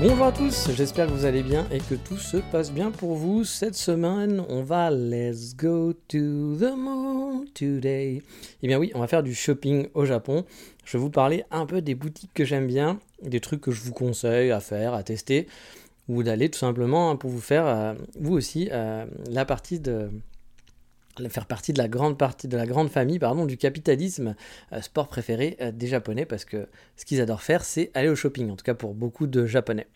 Bonjour à tous, j'espère que vous allez bien et que tout se passe bien pour vous. Cette semaine, on va Let's go to the moon today. Eh bien oui, on va faire du shopping au Japon. Je vais vous parler un peu des boutiques que j'aime bien, des trucs que je vous conseille à faire, à tester, ou d'aller tout simplement pour vous faire, euh, vous aussi, euh, la partie de faire partie de la grande partie de la grande famille pardon du capitalisme euh, sport préféré euh, des japonais parce que ce qu'ils adorent faire c'est aller au shopping en tout cas pour beaucoup de japonais.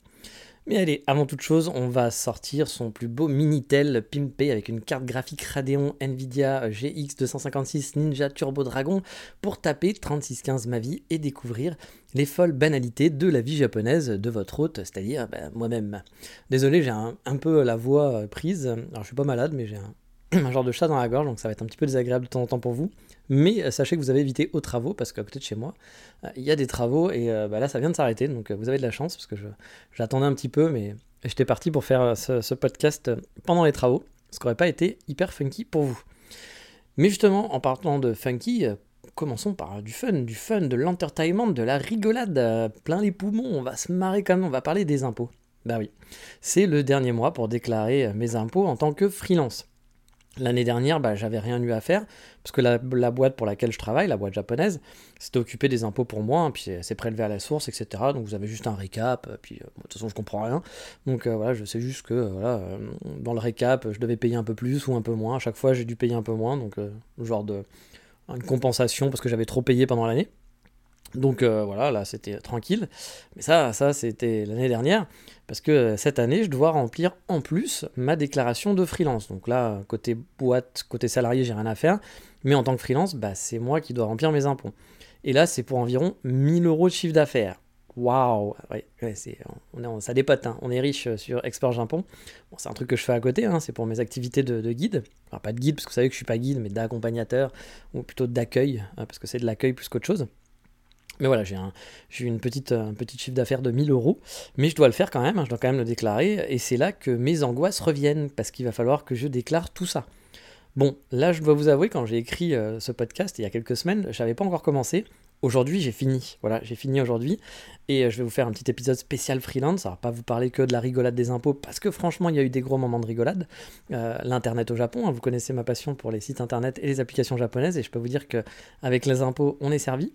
Mais allez, avant toute chose, on va sortir son plus beau Minitel pimpé avec une carte graphique Radeon Nvidia GX 256 Ninja Turbo Dragon pour taper 3615 ma vie et découvrir les folles banalités de la vie japonaise de votre hôte, c'est-à-dire ben, moi-même. Désolé, j'ai un, un, peu la voix euh, prise. Alors je suis pas malade, mais j'ai un, un genre de chat dans la gorge, donc ça va être un petit peu désagréable de temps en temps pour vous. Mais euh, sachez que vous avez évité aux travaux, parce qu'à côté de chez moi, euh, il y a des travaux, et euh, bah là, ça vient de s'arrêter, donc vous avez de la chance, parce que j'attendais un petit peu, mais j'étais parti pour faire ce, podcast pendant les travaux, ce qui n'aurait pas été hyper funky pour vous. Mais justement, en parlant de funky, commençons par du fun, du fun, de l'entertainment, de la rigolade, plein les poumons, on va se marrer quand même, on va parler des impôts. Bah oui, c'est le dernier mois pour déclarer mes impôts en tant que freelance. L'année dernière, bah, j'avais rien eu à faire, parce que la, boîte pour laquelle je travaille, la boîte japonaise, s'était occupée des impôts pour moi, hein, puis c'est prélevé à la source, etc. Donc vous avez juste un récap, euh, puis euh, de toute façon je comprends rien. Donc euh, voilà, je sais juste que voilà, dans le récap, je devais payer un peu plus ou un peu moins. À chaque fois, j'ai dû payer un peu moins, donc genre de une compensation parce que j'avais trop payé pendant l'année. Donc euh, voilà, là c'était tranquille. Mais ça, ça c'était l'année dernière, parce que euh, cette année, je dois remplir en plus ma déclaration de freelance. Donc là, côté boîte, côté salarié, j'ai rien à faire. Mais en tant que freelance, bah, c'est moi qui dois remplir mes impôts. Et là, c'est pour environ 1000 euros de chiffre d'affaires. Waouh on, Ça dépote, hein. on est riche euh, sur Export Japon. Bon, c'est un truc que je fais à côté, hein. c'est pour mes activités de, guide. Enfin, pas de guide, parce que vous savez que je suis pas guide, mais d'accompagnateur, ou plutôt d'accueil, hein, parce que c'est de l'accueil plus qu'autre chose. Mais voilà, j'ai un, une petite, un petit chiffre d'affaires de 1000 euros, mais je dois le faire quand même, hein, je dois quand même le déclarer, et c'est là que mes angoisses reviennent, parce qu'il va falloir que je déclare tout ça. Bon, là je dois vous avouer, quand j'ai écrit euh, ce podcast il y a quelques semaines, je n'avais pas encore commencé, Aujourd'hui, j'ai fini. Voilà, j'ai fini aujourd'hui. Et euh, je vais vous faire un petit épisode spécial freelance. Ça va pas vous parler que de la rigolade des impôts, parce que franchement, il y a eu des gros moments de rigolade. Euh, L'Internet au Japon, hein, vous connaissez ma passion pour les sites Internet et les applications japonaises. Et je peux vous dire qu'avec les impôts, on est servi.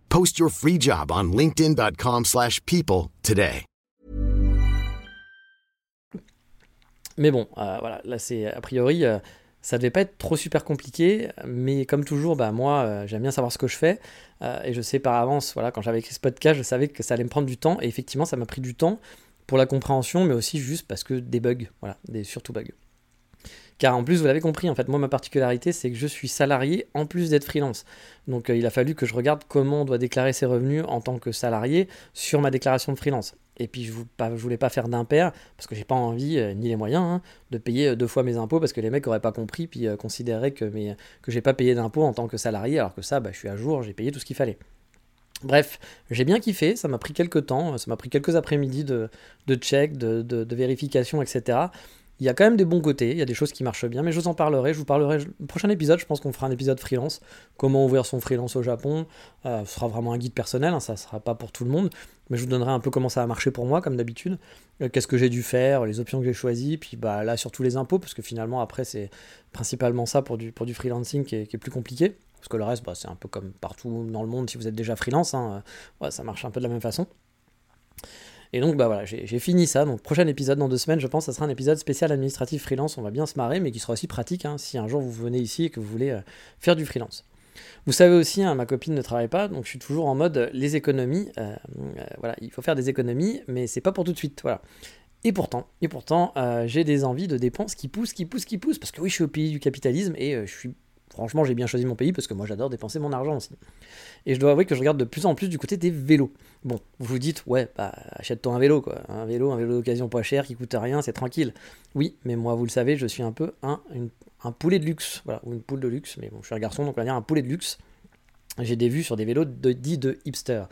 Post your free job on linkedin.com/people today. Mais bon, euh, voilà, là c'est a priori euh, ça devait pas être trop super compliqué, mais comme toujours, bah moi euh, j'aime bien savoir ce que je fais et je sais par avance, voilà, quand j'avais écrit ce podcast, je savais que ça allait me prendre du temps et effectivement ça m'a pris du temps pour la compréhension, mais aussi juste parce que des bugs, voilà, des surtout bugs. Car en plus, vous l'avez compris, en fait, moi, ma particularité, c'est que je suis salarié en plus d'être freelance. Donc, euh, il a fallu que je regarde comment on doit déclarer ses revenus en tant que salarié sur ma déclaration de freelance. Et puis, je ne voulais pas faire d'impair, parce que j'ai pas envie, euh, ni les moyens, hein, de payer euh, deux fois mes impôts, parce que les mecs n'auraient pas compris, puis considéraient que, mes, que j'ai pas payé d'impôts en tant que salarié, alors que ça, bah, je suis à jour, j'ai payé tout ce qu'il fallait. Bref, j'ai bien kiffé, ça m'a pris quelques temps, ça m'a pris quelques après-midi de, de check, de, de, de, vérification, etc. Il y a quand même des bons côtés, il y a des choses qui marchent bien, mais je vous en parlerai. Je vous parlerai. Le prochain épisode, je pense qu'on fera un épisode freelance. Comment ouvrir son freelance au Japon. Euh, ce sera vraiment un guide personnel, hein, ça ne sera pas pour tout le monde. Mais je vous donnerai un peu comment ça a marché pour moi, comme d'habitude. Euh, qu'est-ce que j'ai dû faire, les options que j'ai choisies. Puis bah, là, surtout les impôts, parce que finalement, après, c'est principalement ça pour du, pour du freelancing qui est, plus compliqué. Parce que le reste, bah, c'est un peu comme partout dans le monde si vous êtes déjà freelance. Hein, euh, ça marche un peu de la même façon. Et donc, bah voilà, j'ai fini ça. Donc, prochain épisode dans deux semaines, je pense, ça sera un épisode spécial administratif freelance. On va bien se marrer, mais qui sera aussi pratique hein, si un jour vous venez ici et que vous voulez euh, faire du freelance. Vous savez aussi, hein, ma copine ne travaille pas, donc je suis toujours en mode les économies. Euh, euh, voilà, il faut faire des économies, mais c'est pas pour tout de suite. Voilà. Et pourtant, et pourtant, euh, j'ai des envies de dépenses qui poussent, qui poussent, qui poussent, parce que oui, je suis au pays du capitalisme et je suis Franchement, j'ai bien choisi mon pays parce que moi j'adore dépenser mon argent aussi. Et je dois avouer que je regarde de plus en plus du côté des vélos. Bon, vous vous dites, ouais, bah achète-toi un vélo quoi. Un vélo, un vélo d'occasion pas cher qui coûte rien, c'est tranquille. Oui, mais moi vous le savez, je suis un peu un, un poulet de luxe. Voilà, ou une poule de luxe, mais bon, je suis un garçon donc on va dire un poulet de luxe j'ai des vues sur des vélos de, dits de hipster.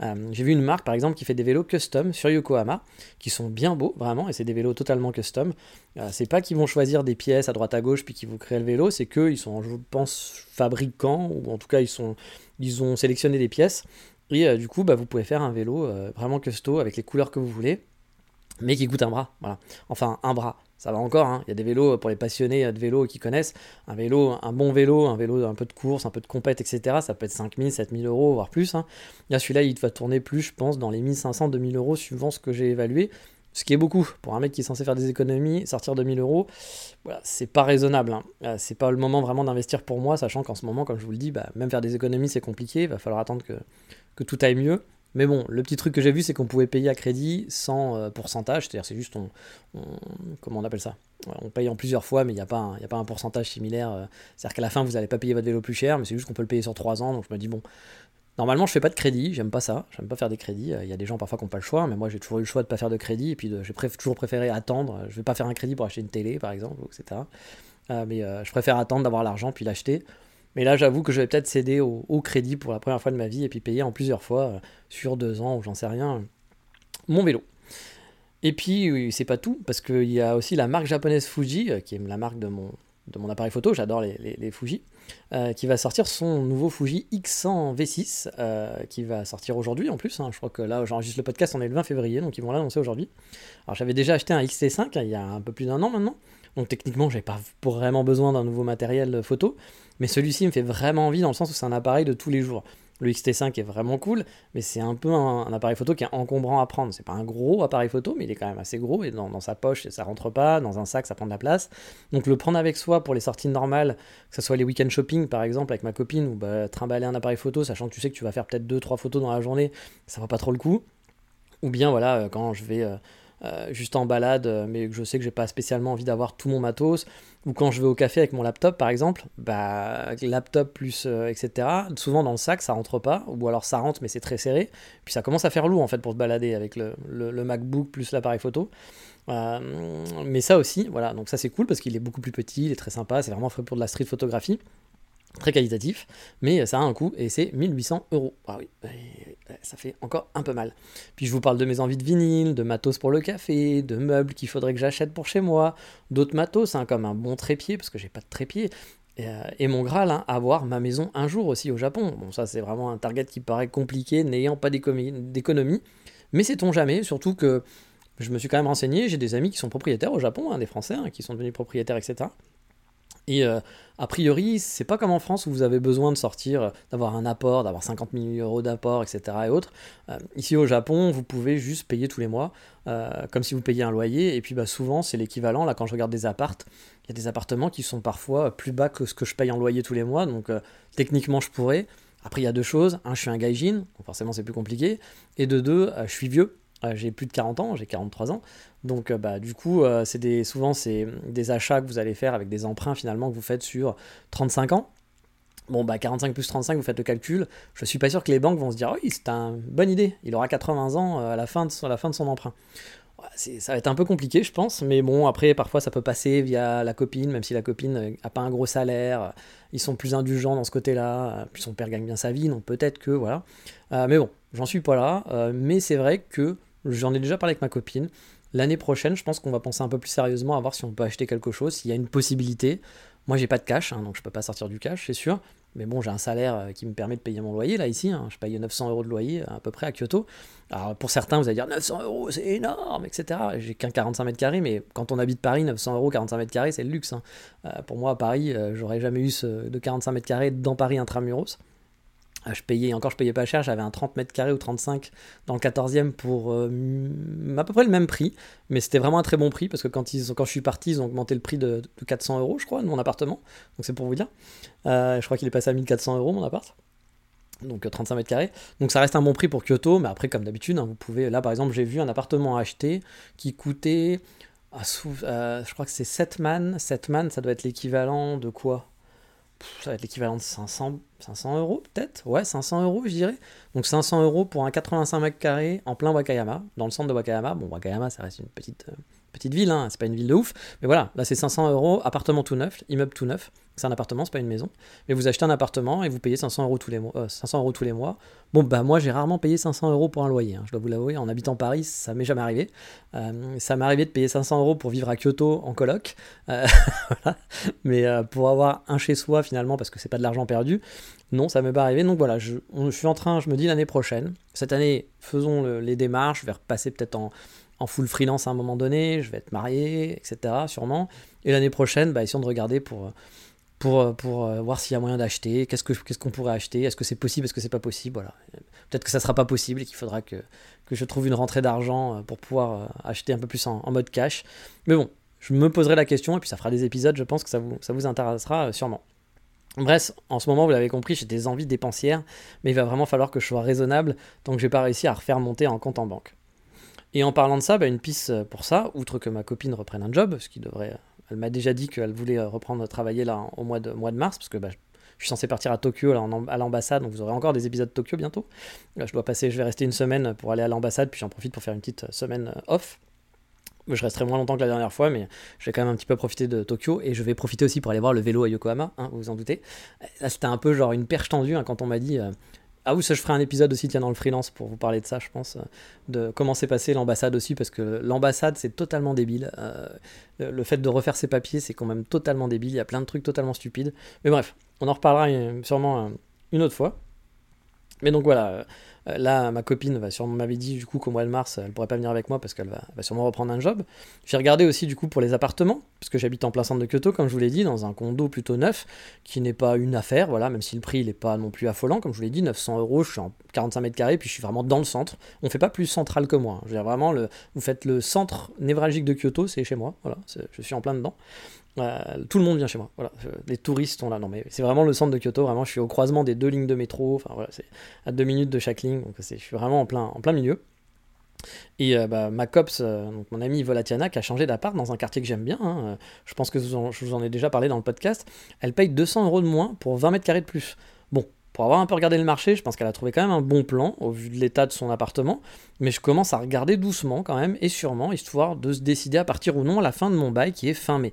Euh, j'ai vu une marque par exemple qui fait des vélos custom sur Yokohama, qui sont bien beaux vraiment, et c'est des vélos totalement custom. Euh, c'est pas qu'ils vont choisir des pièces à droite à gauche puis qu'ils vont créer le vélo, c'est qu'ils sont, je pense, fabricants, ou en tout cas ils, sont, ils ont sélectionné des pièces, et euh, du coup bah, vous pouvez faire un vélo vraiment custo avec les couleurs que vous voulez, mais qui coûte un bras. Voilà. Enfin, un bras ça va encore, hein. il y a des vélos pour les passionnés de vélo qui connaissent. Un vélo, un bon vélo, un vélo un peu de course, un peu de compète, etc. Ça peut être 5000, 7000 euros, voire plus. Hein. Là, celui-là, il va tourner plus, je pense, dans les 1500, 2000 euros, suivant ce que j'ai évalué. Ce qui est beaucoup. Pour un mec qui est censé faire des économies, sortir 2000 euros, voilà, c'est pas raisonnable. Hein. Euh, c'est pas le moment vraiment d'investir pour moi, sachant qu'en ce moment, comme je vous le dis, bah, même faire des économies, c'est compliqué. Il va falloir attendre que tout aille mieux. Mais bon, le petit truc que j'ai vu, c'est qu'on pouvait payer à crédit sans euh, pourcentage, c'est-à-dire c'est juste, on, comment on appelle ça? On paye en plusieurs fois, mais il n'y a, pas un, a pas un pourcentage similaire. Euh. c'est-à-dire qu'à la fin, vous n'allez pas payer votre vélo plus cher, mais c'est juste qu'on peut le payer sur 3 ans. Donc je me dis, bon, normalement, je fais pas de crédit, j'aime pas ça, j'aime pas faire des crédits. Il y a des gens parfois qui n'ont pas le choix, mais moi j'ai toujours eu le choix de pas faire de crédit, et puis j'ai toujours préféré attendre. Je vais pas faire un crédit pour acheter une télé, par exemple, etc. Euh, mais je préfère attendre d'avoir l'argent puis l'acheter. Mais là, j'avoue que je vais peut-être céder au, crédit pour la première fois de ma vie et puis payer en plusieurs fois, euh, sur deux ans ou j'en sais rien, mon vélo. Et puis, c'est pas tout, parce qu'il y a aussi la marque japonaise Fuji, euh, qui est la marque de mon, de mon appareil photo, j'adore les, Fuji, euh, qui va sortir son nouveau Fuji X100 V6, qui va sortir aujourd'hui en plus. Hein. je crois que là, j'enregistre le podcast, on est le 20 février, donc ils vont l'annoncer aujourd'hui. Alors j'avais déjà acheté un XT5 hein, il y a un peu plus d'un an maintenant, donc techniquement, j'avais pas vraiment besoin d'un nouveau matériel photo. Mais celui-ci me fait vraiment envie dans le sens où c'est un appareil de tous les jours. Le XT5 est vraiment cool, mais c'est un peu un, appareil photo qui est encombrant à prendre. C'est pas un gros appareil photo, mais il est quand même assez gros et dans, sa poche ça rentre pas, dans un sac ça prend de la place. Donc le prendre avec soi pour les sorties normales, que ce soit les week-end shopping par exemple avec ma copine, ou bah, trimballer un appareil photo, sachant que tu sais que tu vas faire peut-être 2-3 photos dans la journée, ça va pas trop le coup. Ou bien voilà, euh, quand je vais. Euh, euh, juste en balade, mais que je sais que j'ai pas spécialement envie d'avoir tout mon matos, ou quand je vais au café avec mon laptop par exemple, bah laptop plus euh, etc. Souvent dans le sac ça rentre pas, ou alors ça rentre mais c'est très serré, puis ça commence à faire lourd en fait pour se balader avec le, le, MacBook plus l'appareil photo. mais ça aussi, voilà, donc ça c'est cool parce qu'il est beaucoup plus petit, il est très sympa, c'est vraiment fait pour de la street photographie très qualitatif, mais ça a un coût et c'est 1800 euros. Ah oui, ça fait encore un peu mal. Puis je vous parle de mes envies de vinyle, de matos pour le café, de meubles qu'il faudrait que j'achète pour chez moi, d'autres matos, hein, comme un bon trépied, parce que j'ai pas de trépied, et, euh, mon Graal, hein, avoir ma maison un jour aussi au Japon. Bon, ça c'est vraiment un target qui paraît compliqué, n'ayant pas d'économie, mais sait-on jamais, surtout que je me suis quand même renseigné, j'ai des amis qui sont propriétaires au Japon, hein, des Français qui sont devenus propriétaires, etc. Et euh, a priori, c'est pas comme en France où vous avez besoin de sortir, euh, d'avoir un apport, d'avoir 50 000 euros d'apport, etc. et autres. Euh, ici au Japon, vous pouvez juste payer tous les mois, comme si vous payiez un loyer. Et puis bah, souvent, c'est l'équivalent. Là, quand je regarde des appartes, il y a des appartements qui sont parfois plus bas que ce que je paye en loyer tous les mois. Donc techniquement, je pourrais. Après, il y a deux choses. Un, je suis un gaijin, donc forcément, c'est plus compliqué. Et de deux, je suis vieux. j'ai plus de 40 ans, j'ai 43 ans. Donc euh, bah, du coup, euh, c'est des, souvent c'est des achats que vous allez faire avec des emprunts finalement que vous faites sur 35 ans. Bon, bah 45 plus 35, vous faites le calcul. Je suis pas sûr que les banques vont se dire, oui, c'est une bonne idée, il aura 80 ans euh, à la fin de, à la fin de son emprunt. ça va être un peu compliqué, je pense, mais bon, après, parfois, ça peut passer via la copine, même si la copine n'a pas un gros salaire, ils sont plus indulgents dans ce côté-là, puis son père gagne bien sa vie, donc peut-être que, voilà. mais bon, j'en suis pas là, mais c'est vrai que j'en ai déjà parlé avec ma copine, L'année prochaine, je pense qu'on va penser un peu plus sérieusement à voir si on peut acheter quelque chose, s'il y a une possibilité. Moi, j'ai pas de cash, hein, donc je peux pas sortir du cash, c'est sûr. Mais bon, j'ai un salaire euh, qui me permet de payer mon loyer là ici. Hein. Je paye 900 euros de loyer à peu près à Kyoto. Alors pour certains, vous allez dire 900 euros, c'est énorme, etc. J'ai qu'un 45 mètres carrés, mais quand on habite Paris, 900 euros, 45 mètres carrés, c'est le luxe. Hein. Euh, pour moi, à Paris, euh, j'aurais jamais eu ce, de 45 mètres carrés dans Paris intramuros. Ah, je payais, encore je payais pas cher, j'avais un 30 mètres carrés ou 35 dans le 14e pour euh, à peu près le même prix, mais c'était vraiment un très bon prix parce que quand, ils, quand je suis parti, ils ont augmenté le prix de, 400 euros, je crois, de mon appartement. Donc c'est pour vous dire. Euh, je crois qu'il est passé à 1400 euros mon appart. Donc 35 euh, mètres carrés. Donc ça reste un bon prix pour Kyoto, mais après, comme d'habitude, hein, vous pouvez. Là par exemple, j'ai vu un appartement acheté qui coûtait. Ah, je crois que c'est 7 man. 7 man, ça doit être l'équivalent de quoi? Ça va être l'équivalent de 500, 500 euros peut-être Ouais, 500 euros je dirais. Donc 500 euros pour un 85 mètres carrés en plein Wakayama, dans le centre de Wakayama. Bon, Wakayama ça reste une petite, euh, petite ville, hein, c'est pas une ville de ouf. Mais voilà, là c'est 500 euros, appartement tout neuf, immeuble tout neuf. C'est un appartement, c'est pas une maison. Mais vous achetez un appartement et vous payez 500 euros tous les mois. 500 euh, euros tous les mois. Bon, bah moi j'ai rarement payé 500 euros pour un loyer. Hein, je dois vous l'avouer. En habitant Paris, ça m'est jamais arrivé. Euh, ça m'est arrivé de payer 500 euros pour vivre à Kyoto en coloc. Euh. Mais pour avoir un chez soi finalement, parce que c'est pas de l'argent perdu, non, ça m'est pas arrivé. Donc voilà, je, suis en train, je me dis l'année prochaine. Cette année, faisons les démarches. Je vais repasser peut-être en en full freelance à un moment donné, je vais être marié, etc. sûrement. Et l'année prochaine, bah, essayons de regarder pour, pour, euh, voir s'il y a moyen d'acheter, qu'est-ce qu'on pourrait acheter, est-ce que c'est possible, est-ce que c'est pas possible. Voilà. Peut-être que ça sera pas possible et qu'il faudra que, je trouve une rentrée d'argent euh, pour pouvoir euh, acheter un peu plus en, mode cash. Mais bon, je me poserai la question et puis ça fera des épisodes, je pense que ça vous, ça vous intéressera sûrement. Bref, en ce moment, vous l'avez compris, j'ai des envies dépensières, mais il va vraiment falloir que je sois raisonnable tant que je n'ai pas réussi à refaire monter un compte en banque. Et en parlant de ça, bah, une piste euh, pour ça, outre que ma copine reprenne un job, ce qui devrait. Euh, elle m'a déjà dit qu'elle voulait euh, reprendre travailler là au mois de, mars, parce que bah, je suis censé partir à Tokyo à l'ambassade, donc vous aurez encore des épisodes de Tokyo bientôt. Je dois passer, je vais rester une semaine pour aller à l'ambassade, puis j'en profite pour faire une petite semaine off. Je resterai moins longtemps que la dernière fois, mais je vais quand même un petit peu profiter de Tokyo et je vais profiter aussi pour aller voir le vélo à Yokohama, hein, vous vous en doutez. Là, c'était un peu genre une perche tendue hein, quand on m'a dit ah oui, ça je ferai un épisode aussi, tiens, dans le freelance pour vous parler de ça, je pense, euh, de comment s'est passé l'ambassade aussi, parce que l'ambassade c'est totalement débile. Euh, le fait de refaire ses papiers c'est quand même totalement débile, il y a plein de trucs totalement stupides. Mais bref, on en reparlera euh, sûrement une autre fois. Mais donc voilà, euh, là, ma copine va sûrement m'avait dit du coup qu'au mois de mars, elle pourrait pas venir avec moi parce qu'elle va, sûrement reprendre un job. J'ai regardé aussi du coup pour les appartements, parce que j'habite en plein centre de Kyoto, comme je vous l'ai dit, dans un condo plutôt neuf, qui n'est pas une affaire, voilà, même si le prix n'est pas non plus affolant, comme je vous l'ai dit, 900 euros, je suis en 45 mètres carrés, puis je suis vraiment dans le centre. On fait pas plus central que moi. Hein. Je veux dire, vraiment, le, vous faites le centre névralgique de Kyoto, c'est chez moi, voilà, je suis en plein dedans. Euh, tout le monde vient chez moi. Voilà, les touristes sont là. Non, mais c'est vraiment le centre de Kyoto. Vraiment, je suis au croisement des deux lignes de métro. Enfin voilà, c'est à deux minutes de chaque ligne. Donc je suis vraiment en plein, en plein milieu. Et euh, bah, ma cops, euh, donc mon ami Volatiana, qui a changé d'appart dans un quartier que j'aime bien, hein, je pense que je vous en ai déjà parlé dans le podcast, elle paye 200 euros de moins pour 20 mètres carrés de plus. Bon, pour avoir un peu regardé le marché, je pense qu'elle a trouvé quand même un bon plan au vu de l'état de son appartement, mais je commence à regarder doucement quand même et sûrement, histoire de se décider à partir ou non à la fin de mon bail qui est fin mai.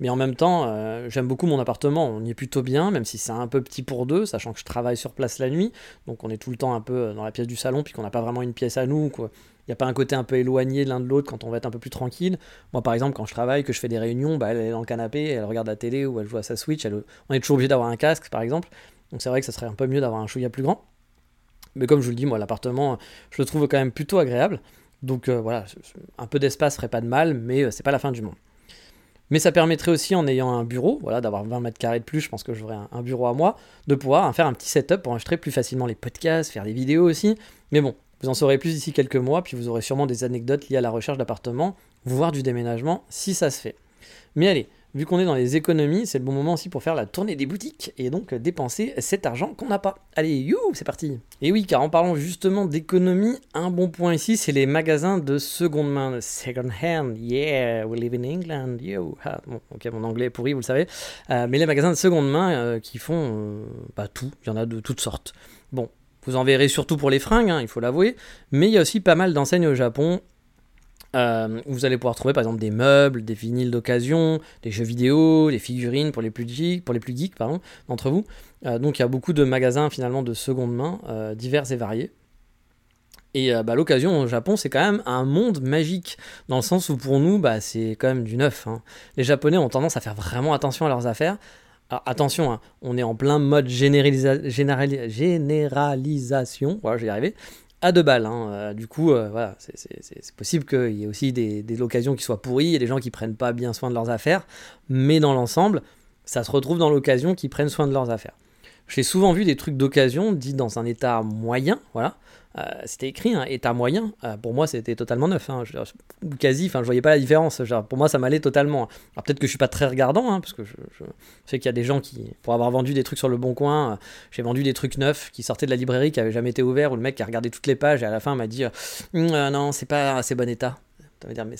Mais en même temps, euh, j'aime beaucoup mon appartement, on y est plutôt bien, même si c'est un peu petit pour deux, sachant que je travaille sur place la nuit, donc on est tout le temps un peu dans la pièce du salon, puis qu'on n'a pas vraiment une pièce à nous, quoi. Il n'y a pas un côté un peu éloigné l'un de l'autre quand on va être un peu plus tranquille. Moi, par exemple, quand je travaille, que je fais des réunions, bah, elle est dans le canapé, elle regarde la télé ou elle joue à sa Switch. On est toujours obligé d'avoir un casque, par exemple. Donc c'est vrai que ça serait un peu mieux d'avoir un chouïa plus grand. Mais comme je vous le dis, moi, l'appartement, je le trouve quand même plutôt agréable. Donc euh, voilà, un peu d'espace ferait pas de mal, mais euh, c'est pas la fin du monde. Mais ça permettrait aussi, en ayant un bureau, voilà, d'avoir 20 mètres carrés de plus, je pense que j'aurais un, bureau à moi, de pouvoir faire un petit setup pour enregistrer plus facilement les podcasts, faire des vidéos aussi. Mais bon, vous en saurez plus d'ici quelques mois, puis vous aurez sûrement des anecdotes liées à la recherche d'appartement, voire du déménagement, si ça se fait. Mais allez, vu qu'on est dans les économies, c'est le bon moment aussi pour faire la tournée des boutiques et donc dépenser cet argent qu'on n'a pas. Allez, you, c'est parti. Et oui, car en parlant justement d'économie, un bon point ici, c'est les magasins de seconde main, second hand. Yeah, we live in England. Yo. Ah, bon, ok, mon anglais est pourri, vous le savez. Euh, mais les magasins de seconde main euh, qui font euh, bah, tout, il y en a de toutes sortes. Bon, vous en verrez surtout pour les fringues, hein, il faut l'avouer, mais il y a aussi pas mal d'enseignes au Japon euh, vous allez pouvoir trouver par exemple des meubles, des vinyles d'occasion, des jeux vidéo, des figurines pour les plus geeks, pour les plus geeks pardon, d'entre vous. Euh, donc il y a beaucoup de magasins finalement de seconde main, euh, divers et variés. Et bah, l'occasion au Japon, c'est quand même un monde magique, dans le sens où pour nous, bah, c'est quand même du neuf. Hein. Les Japonais ont tendance à faire vraiment attention à leurs affaires. Alors, attention, hein, on est en plein mode généralisation, voilà, je vais à deux balles. Hein. Euh, du coup, euh, voilà, c'est possible qu'il y ait aussi des, occasions qui soient pourries et des gens qui prennent pas bien soin de leurs affaires, mais dans l'ensemble, ça se retrouve dans l'occasion qui prennent soin de leurs affaires. j'ai souvent vu des trucs d'occasion dits dans un état moyen, voilà. Euh, c'était écrit, un état moyen. Euh, pour moi, c'était totalement neuf. Hein. Je, quasi, enfin, je voyais pas la différence. pour moi, ça m'allait totalement. Alors peut-être que je suis pas très regardant, hein, parce que je, sais qu'il y a des gens qui, pour avoir vendu des trucs sur le bon coin, euh, j'ai vendu des trucs neufs qui sortaient de la librairie, qui avaient jamais été ouverts, où le mec qui a regardé toutes les pages et à la fin m'a dit hum, non, c'est pas assez bon état dire, mais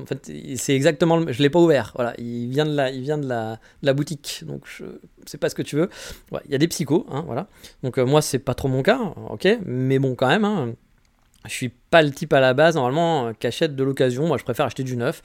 en fait, c'est exactement, je l'ai pas ouvert. Voilà, il vient de la, il vient de la, la boutique, donc je sais pas ce que tu veux. Il y a des psychos, hein, voilà. Donc euh, moi, c'est pas trop mon cas, ok, mais bon, quand même. Hein, je suis pas le type à la base, normalement, qu'achète de l'occasion. Moi, je préfère acheter du neuf.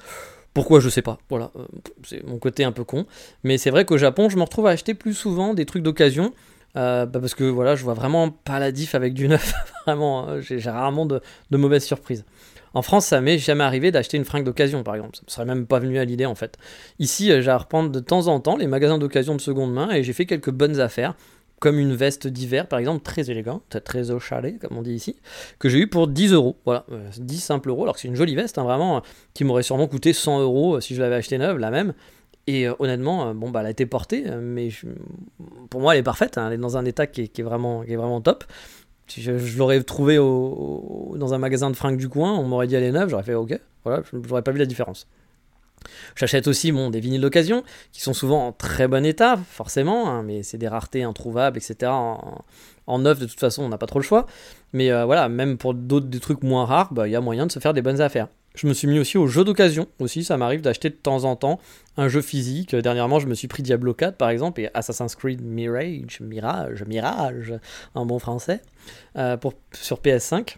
Pourquoi je sais pas, voilà, euh, c'est mon côté un peu con. Mais c'est vrai qu'au Japon, je me retrouve à acheter plus souvent des trucs d'occasion. Euh, bah, parce que voilà, je vois vraiment pas la diff avec du neuf. vraiment, hein, j'ai rarement de, mauvaises surprises. En France, ça m'est jamais arrivé d'acheter une fringue d'occasion, par exemple. Ça me serait même pas venu à l'idée, en fait. Ici, euh, j'ai à reprendre de temps en temps les magasins d'occasion de seconde main et j'ai fait quelques bonnes affaires, comme une veste d'hiver, par exemple, très élégante, très au chalet, comme on dit ici, que j'ai eu pour 10 euros. Voilà, 10 euh, simples euros, alors que c'est une jolie veste, hein, vraiment, qui m'aurait sûrement coûté 100 euros si je l'avais acheté neuve, la même. Et honnêtement, bon, bah, elle a été portée, mais pour moi, elle est parfaite. Hein, elle est dans un état qui est, vraiment, qui est vraiment top. Si je, l'aurais trouvé dans un magasin de fringues du coin, on m'aurait dit elle est neuve, j'aurais fait ok, voilà, je n'aurais pas vu la différence. J'achète aussi des vinyles d'occasion qui sont souvent en très bon état, forcément, hein, mais c'est des raretés introuvables, etc. En, neuf, de toute façon, on n'a pas trop le choix. Mais euh, voilà, même pour d'autres des trucs moins rares, bah, il y a moyen de se faire des bonnes affaires. Je me suis mis aussi aux jeux d'occasion. Aussi, ça m'arrive d'acheter de temps en temps un jeu physique. Dernièrement, je me suis pris Diablo 4 par exemple et Assassin's Creed Mirage, Mirage, Mirage en bon français, euh, pour, sur PS5.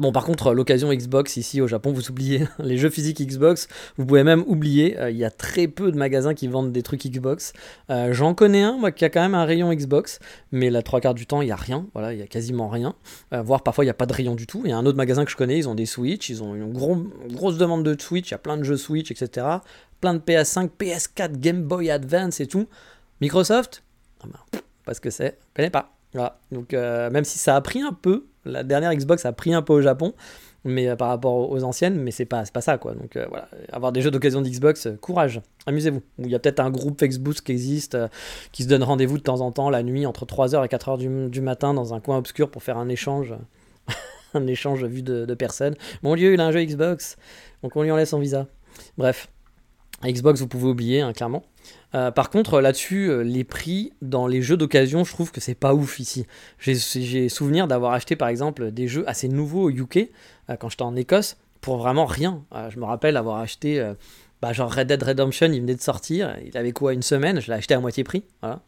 Bon, par contre, l'occasion Xbox ici au Japon, vous oubliez les jeux physiques Xbox. Vous pouvez même oublier. Euh, il y a très peu de magasins qui vendent des trucs Xbox. Euh, j'en connais un, moi, qui a quand même un rayon Xbox, mais la trois quarts du temps, il y a rien. Voilà, il y a quasiment rien. Euh, voire parfois, il n'y a pas de rayon du tout. Il y a un autre magasin que je connais, ils ont des Switch, ils ont une grosse demande de Switch. Il y a plein de jeux Switch, etc. Plein de PS5, PS4, Game Boy Advance et tout. Microsoft, ah ben, pas ce que c'est, connais pas. Voilà. Donc, même si ça a pris un peu, la dernière Xbox a pris un peu au Japon, mais euh, par rapport aux anciennes, mais c'est pas, pas ça quoi. Donc euh, voilà, avoir des jeux d'occasion d'Xbox, euh, courage, amusez-vous. Il y a peut-être un groupe Facebook qui existe, qui se donne rendez-vous de temps en temps la nuit entre 3h et 4h du, matin dans un coin obscur pour faire un échange. un échange vu de, personnes. Mon lieu, il a un jeu Xbox, donc on lui en laisse son visa. Bref, Xbox, vous pouvez oublier, hein, clairement. Euh, par contre, là-dessus, euh, les prix dans les jeux d'occasion, je trouve que c'est pas ouf ici. J'ai souvenir d'avoir acheté par exemple des jeux assez nouveaux au UK euh, quand j'étais en Écosse pour vraiment rien. je me rappelle avoir acheté bah, genre Red Dead Redemption, il venait de sortir, il avait quoi une semaine, je l'ai acheté à moitié prix. Voilà.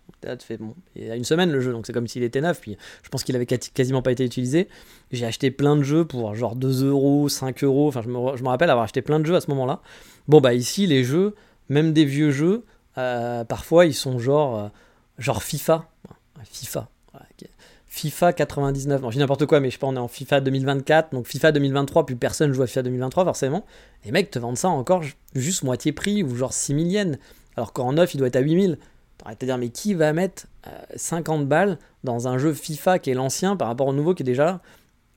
Il y a une semaine le jeu, donc c'est comme s'il était neuf. Puis je pense qu'il avait quasiment pas été utilisé. J'ai acheté plein de jeux pour genre 2 euros, 5 euros. Enfin, je me rappelle avoir acheté plein de jeux à ce moment-là. Bon, bah ici, les jeux, même des vieux jeux, euh, parfois, ils sont genre, euh, genre FIFA. FIFA. FIFA 99. Bon, je dis n'importe quoi, mais je sais pas, on est en FIFA 2024. Donc FIFA 2023, plus personne joue à FIFA 2023, forcément. Les mecs te vendent ça encore juste moitié prix ou genre 6000 yens. Alors qu'en neuf, il doit être à 8000. T'arrêtes de dire, mais qui va mettre 50 euh, balles dans un jeu FIFA qui est l'ancien par rapport au nouveau qui est déjà là?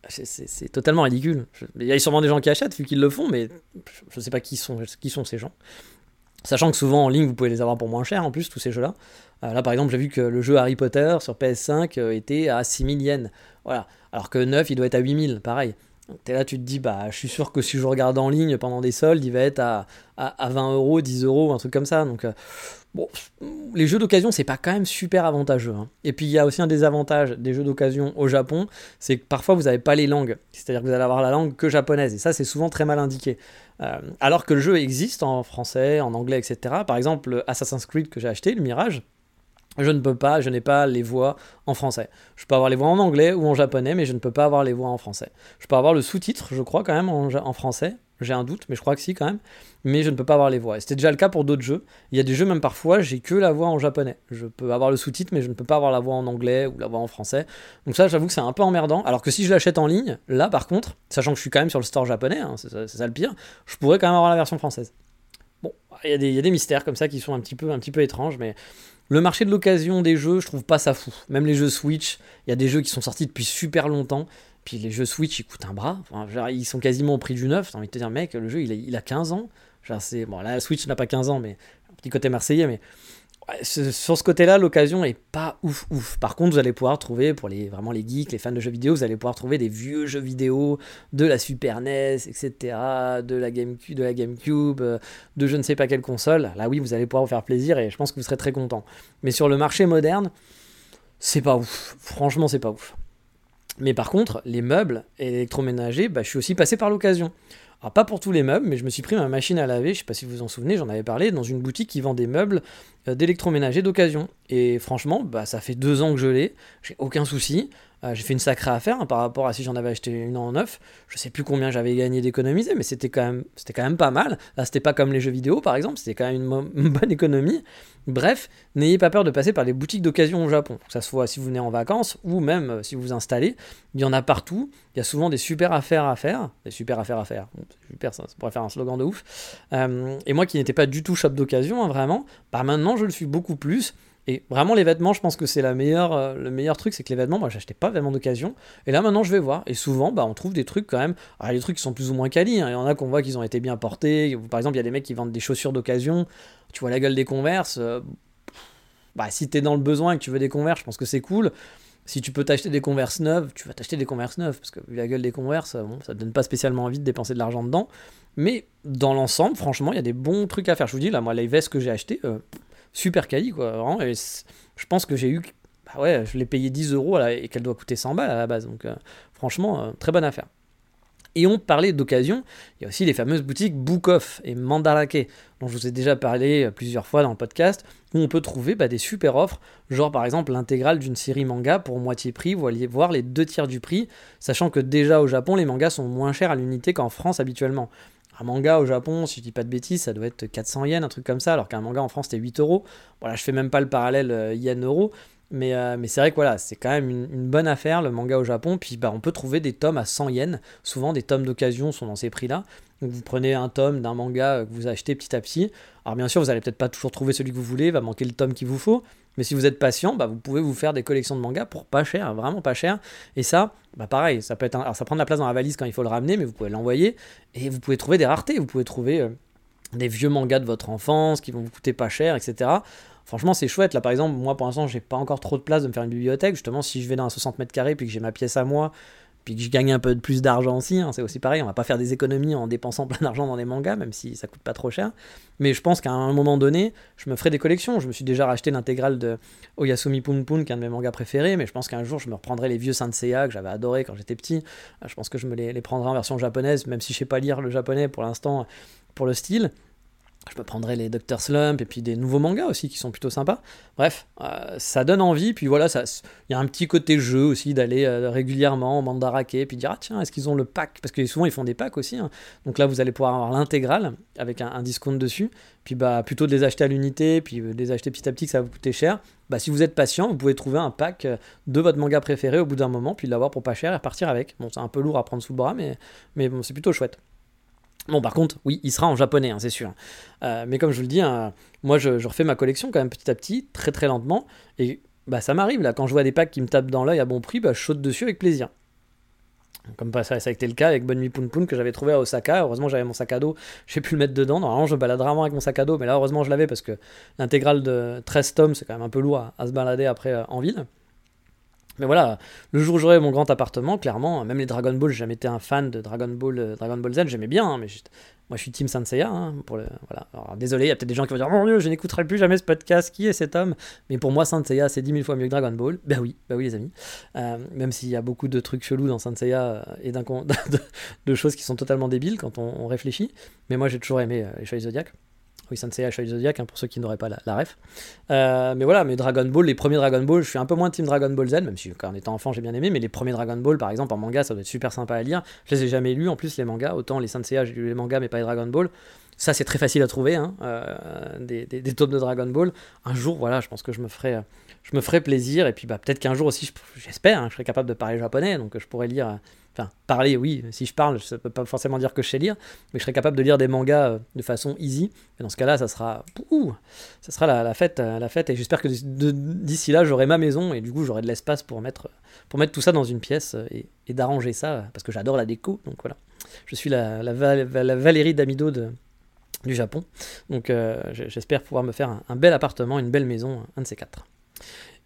C'est totalement ridicule. Il y a sûrement des gens qui achètent vu qu'ils le font, mais je ne sais pas qui sont, qui sont ces gens. Sachant que souvent en ligne, vous pouvez les avoir pour moins cher en plus, tous ces jeux-là. Euh, là, par exemple, j'ai vu que le jeu Harry Potter sur PS5 euh, était à 6000 yens. Voilà. Alors que 9, il doit être à 8000, pareil. Donc là, tu te dis, bah, je suis sûr que si je regarde en ligne pendant des soldes, il va être à, à, 20 euros, 10 euros, un truc comme ça. Donc, euh, les jeux d'occasion, c'est pas quand même super avantageux. Hein. Et puis, il y a aussi un désavantage des jeux d'occasion au Japon, c'est que parfois, vous n'avez pas les langues. C'est-à-dire que vous allez avoir la langue que japonaise. Et ça, c'est souvent très mal indiqué. Euh, alors que le jeu existe en français, en anglais, etc. Par exemple, Assassin's Creed que j'ai acheté, le Mirage, je ne peux pas, je n'ai pas les voix en français. Je peux avoir les voix en anglais ou en japonais, mais je ne peux pas avoir les voix en français. Je peux avoir le sous-titre, je crois quand même, en, français. J'ai un doute, mais je crois que si quand même. Mais je ne peux pas avoir les voix. C'était déjà le cas pour d'autres jeux. Il y a des jeux, même parfois, j'ai que la voix en japonais. Je peux avoir le sous-titre, mais je ne peux pas avoir la voix en anglais ou la voix en français. Donc ça, j'avoue que c'est un peu emmerdant. Alors que si je l'achète en ligne, là par contre, sachant que je suis quand même sur le store japonais, hein, c'est ça, le pire, je pourrais quand même avoir la version française. Bon, il y, a des, mystères comme ça qui sont un petit peu étranges, mais le marché de l'occasion des jeux, je trouve pas ça fou. Même les jeux Switch, il y a des jeux qui sont sortis depuis super longtemps. Puis les jeux Switch, ils coûtent un bras. ils sont quasiment au prix du neuf. T'as envie de te dire, mec, le jeu, il a, il a 15 ans. Genre, bon, là, Switch n'a pas 15 ans, mais petit côté marseillais, mais sur ce côté-là, l'occasion est pas ouf ouf. Par contre, vous allez pouvoir trouver, pour les, vraiment les geeks, les fans de jeux vidéo, vous allez pouvoir trouver des vieux jeux vidéo de la Super NES, etc., de la GameCube, de, la GameCube, euh, de je ne sais pas quelle console. Là, oui, vous allez pouvoir vous faire plaisir et je pense que vous serez très content. Mais sur le marché moderne, c'est pas ouf. Franchement, c'est pas ouf. Mais par contre, les meubles et l'électroménager, bah, je suis aussi passé par l'occasion. Pas pour tous les meubles, mais je me suis pris ma machine à laver, je sais pas si vous vous en souvenez, j'en avais parlé, dans une boutique qui vend des meubles d'électroménager d'occasion. Et franchement, bah, ça fait deux ans que je l'ai, j'ai aucun souci. Euh, j'ai fait une sacrée affaire hein, par rapport à si j'en avais acheté une en neuf. Je sais plus combien j'avais gagné d'économiser, mais c'était quand, même, quand même pas mal. Là, c'était pas comme les jeux vidéo par exemple, c'était quand même une, bonne économie. Bref, n'ayez pas peur de passer par les boutiques d'occasion au Japon, que ce soit si vous venez en vacances ou même euh, si vous vous installez. Il y en a partout. Il y a souvent des super affaires à faire. Des super affaires à faire. super, ça, pourrait faire un slogan de ouf. Euh, et moi qui n'étais pas du tout shop d'occasion, hein, vraiment, bah maintenant je le suis beaucoup plus. Et vraiment, les vêtements, je pense que c'est la meilleure, euh, le meilleur truc, c'est que les vêtements, moi, j'achetais pas vraiment d'occasion. Et là, maintenant, je vais voir. Et souvent, bah, on trouve des trucs quand même. Alors, des trucs qui sont plus ou moins quali. Hein. Il y en a qu'on voit qu'ils ont été bien portés. Par exemple, il y a des mecs qui vendent des chaussures d'occasion. Tu vois la gueule des converses. Euh, bah, si t'es dans le besoin et que tu veux des converses, je pense que c'est cool. Si tu peux t'acheter des converses neuves, tu vas t'acheter des converses neuves. Parce que la gueule des converses, bon, ça te donne pas spécialement envie de dépenser de l'argent dedans. Mais dans l'ensemble, franchement, il y a des bons trucs à faire. Je vous dis, là, moi, les vestes que j'ai achetées, euh, super quali, quoi. Vraiment, et je pense que j'ai eu. Bah ouais, je l'ai payé 10 euros et qu'elle doit coûter 100 balles à la base. Donc, euh, franchement, euh, très bonne affaire. Et on parlait d'occasion, il y a aussi les fameuses boutiques Book Off et Mandarake, dont je vous ai déjà parlé euh, plusieurs fois dans le podcast, où on peut trouver bah, des super offres, genre par exemple l'intégrale d'une série manga pour moitié prix, vous allez voir les deux tiers du prix, sachant que déjà au Japon, les mangas sont moins chers à l'unité qu'en France habituellement. Un manga au Japon, si je dis pas de bêtises, ça doit être 400 yens, un truc comme ça, alors qu'un manga en France c'était 8 euros. Voilà, je fais même pas le parallèle euh, yen-euro, mais, euh, mais c'est vrai que voilà, c'est quand même une, bonne affaire le manga au Japon. Puis bah, on peut trouver des tomes à 100 yens. Souvent, des tomes d'occasion sont dans ces prix-là. Donc vous prenez un tome d'un manga euh, que vous achetez petit à petit. Alors bien sûr, vous allez peut-être pas toujours trouver celui que vous voulez, va manquer le tome qu'il vous faut. Mais si vous êtes patient, bah, vous pouvez vous faire des collections de mangas pour pas cher, vraiment pas cher. Et ça, bah pareil, ça peut prend de la place dans la valise quand il faut le ramener, mais vous pouvez l'envoyer et vous pouvez trouver des raretés. Vous pouvez trouver euh, des vieux mangas de votre enfance qui vont vous coûter pas cher, etc. Franchement, c'est chouette. Là, par exemple, moi pour l'instant, j'ai pas encore trop de place de me faire une bibliothèque. Justement, si je vais dans un 60 mètres carrés puis que j'ai ma pièce à moi, puis que je gagne un peu plus d'argent aussi, hein, c'est aussi pareil, on va pas faire des économies en dépensant plein d'argent dans des mangas, même si ça coûte pas trop cher. Mais je pense qu'à un moment donné, je me ferai des collections. Je me suis déjà racheté l'intégrale de Oyasumi Pun Pun, qui est un de mes mangas préférés, mais je pense qu'un jour, je me reprendrai les vieux Saint Seiya que j'avais adoré quand j'étais petit. Je pense que je me les, les, prendrai en version japonaise, même si je sais pas lire le japonais pour l'instant, pour le style. Je me prendrai les Dr. Slump et puis des nouveaux mangas aussi qui sont plutôt sympas. Bref, euh, ça donne envie. Puis voilà, il y a un petit côté jeu aussi d'aller euh, régulièrement en Mandarake et puis dire ah tiens, est-ce qu'ils ont le pack? Parce que souvent ils font des packs aussi. Hein. Donc là, vous allez pouvoir avoir l'intégrale avec un, discount dessus. Puis bah plutôt de les acheter à l'unité, puis de les acheter petit à petit que ça va vous coûter cher. Bah si vous êtes patient, vous pouvez trouver un pack euh, de votre manga préféré au bout d'un moment, puis l'avoir pour pas cher et repartir avec. Bon, c'est un peu lourd à prendre sous le bras, mais, mais c'est plutôt chouette. Bon, par contre, oui, il sera en japonais, hein, c'est sûr. Euh, mais comme je vous le dis, hein, moi, je, refais ma collection quand même petit à petit, très très lentement. Et bah, ça m'arrive, là, quand je vois des packs qui me tapent dans l'œil à bon prix, bah, je saute dessus avec plaisir. Comme ça, ça a été le cas avec Bonne Nuit Poun que j'avais trouvé à Osaka. Heureusement, j'avais mon sac à dos, j'ai pu le mettre dedans. Normalement, je balade rarement avec mon sac à dos, mais là, heureusement, je l'avais parce que l'intégrale de 13 tomes, c'est quand même un peu lourd à, se balader après euh, en ville. Mais voilà, le jour où j'aurai mon grand appartement, clairement, même les Dragon Ball, j'ai jamais été un fan de Dragon Ball, euh, Dragon Ball Z, j'aimais bien, hein, mais moi je suis Team Sanseiya. Hein, pour le, voilà. Désolé, il y a peut-être des gens qui vont dire Mon Dieu, je n'écouterai plus jamais ce podcast, qui est cet homme? Mais pour moi, Sanseiya, c'est 10 000 fois mieux que Dragon Ball. Ben oui, ben oui, les amis. Euh, même s'il y a beaucoup de trucs chelous dans Sanseiya euh, et de, de, choses qui sont totalement débiles quand on, réfléchit. Mais moi, j'ai toujours aimé les Chevaliers Zodiac. Oui, Sensei Chevalier Zodiac, hein, pour ceux qui n'auraient pas la, ref. Euh, mais voilà, mais Dragon Ball, les premiers Dragon Ball, je suis un peu moins team Dragon Ball Z, même si en étant enfant j'ai bien aimé, mais les premiers Dragon Ball, par exemple, en manga, ça doit être super sympa à lire. Je les ai jamais lus, en plus, les mangas. Autant les Sensei, j'ai lu les mangas, mais pas les Dragon Ball. Ça, c'est très facile à trouver, hein, euh, des, des, tomes de Dragon Ball. Un jour, voilà, je pense que je me ferai, je me ferai plaisir. Et puis, bah, peut-être qu'un jour aussi, j'espère, hein, je serai capable de parler japonais, donc je pourrais lire Enfin, parler, oui, si je parle, ça peut pas forcément dire que je sais lire, mais je serais capable de lire des mangas euh, de façon easy. Et dans ce cas-là, ça sera, ça sera la, fête, euh, la fête. Et j'espère que d'ici là, j'aurai ma maison et du coup, j'aurai de l'espace pour mettre, pour mettre tout ça dans une pièce euh, et, d'arranger ça, parce que j'adore la déco. Donc voilà, je suis la, Valérie Damido du Japon. Donc j'espère pouvoir me faire un, bel appartement, une belle maison, un de ces quatre.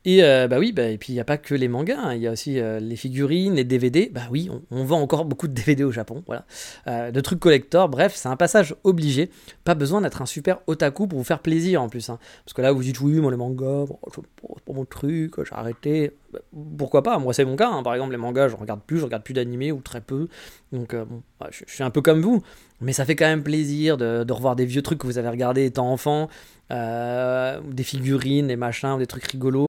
Et euh, bah oui, bah, et puis il n'y a pas que les mangas, hein. il y a aussi euh, les figurines, les DVD. Bah oui, on, vend encore beaucoup de DVD au Japon, voilà. Euh, de trucs collector, bref, c'est un passage obligé. Pas besoin d'être un super otaku pour vous faire plaisir en plus. Hein. Parce que là, vous dites oui, moi les mangas, c'est pas mon truc, j'ai arrêté. Bah, pourquoi pas? Moi, c'est mon cas. Hein. Par exemple, les mangas, je regarde plus, je regarde plus d'animés ou très peu. Donc, bon, bah, je, suis un peu comme vous. Mais ça fait quand même plaisir de, de revoir des vieux trucs que vous avez regardés étant enfant. des figurines, des machins, des trucs rigolos.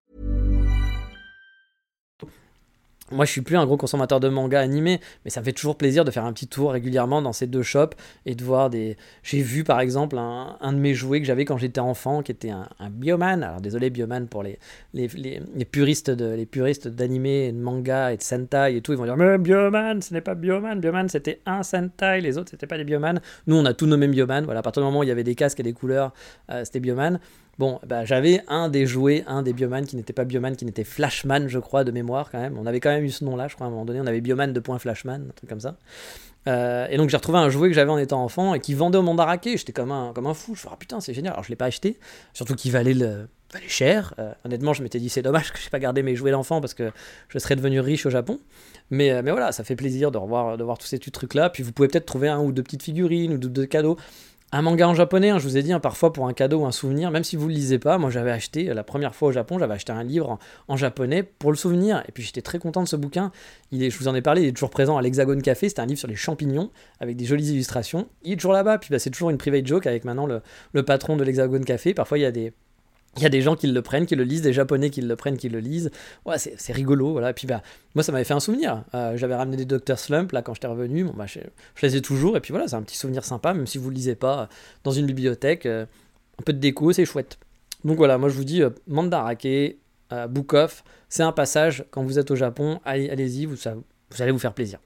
Moi, je suis plus un gros consommateur de manga animé, mais ça me fait toujours plaisir de faire un petit tour régulièrement dans ces deux shops et de voir des. J'ai vu par exemple un, de mes jouets que j'avais quand j'étais enfant, qui était un, un, Bioman. Alors désolé Bioman pour les, les, les, puristes de les puristes d'animé, de manga et de Sentai et tout, ils vont dire mais Bioman, ce n'est pas Bioman. Bioman c'était un Sentai, les autres c'était pas des Bioman. Nous on a tous nommé Bioman. Voilà, à partir du moment où il y avait des casques et des couleurs, euh, c'était Bioman. Bon, bah, j'avais un des jouets, un des Bioman qui n'était pas Bioman, qui n'était Flashman, je crois, de mémoire quand même. On avait quand même eu ce nom-là, je crois, à un moment donné. On avait Bioman de point Flashman, un truc comme ça. Euh, et donc j'ai retrouvé un jouet que j'avais en étant enfant et qui vendait au Mandaraké. J'étais comme un, comme un fou. Je me ah putain, c'est génial. Alors je l'ai pas acheté, surtout qu'il valait, le, valait cher. Euh, honnêtement, je m'étais dit c'est dommage que je n'ai pas gardé mes jouets d'enfant parce que je serais devenu riche au Japon. Mais, euh, mais voilà, ça fait plaisir de revoir, de voir tous ces trucs-là. Puis vous pouvez peut-être trouver un ou deux petites figurines ou deux cadeaux un manga en japonais, hein, je vous ai dit, hein, parfois pour un cadeau ou un souvenir, même si vous ne le lisez pas, moi j'avais acheté, euh, la première fois au Japon, j'avais acheté un livre en, japonais pour le souvenir, et puis j'étais très content de ce bouquin. Je vous en ai parlé, il est toujours présent à l'Hexagone Café, c'était un livre sur les champignons, avec des jolies illustrations. Il est toujours là-bas, puis bah, c'est toujours une private joke avec maintenant le patron de l'Hexagone Café. Parfois il y a des il y a des gens qui le prennent, qui le lisent, des japonais qui le prennent, qui le lisent. Ouais, c'est rigolo, voilà. Et puis bah, moi, ça m'avait fait un souvenir. Euh, j'avais ramené des Dr. Slump, là, quand j'étais revenu. Bon, bah, je, les ai toujours. Et puis voilà, c'est un petit souvenir sympa, même si vous ne lisez pas euh, dans une bibliothèque. Euh, un peu de déco, c'est chouette. Donc voilà, moi je vous dis, Mandarake, Book Off, c'est un passage. Quand vous êtes au Japon, allez-y, vous, vous allez vous faire plaisir.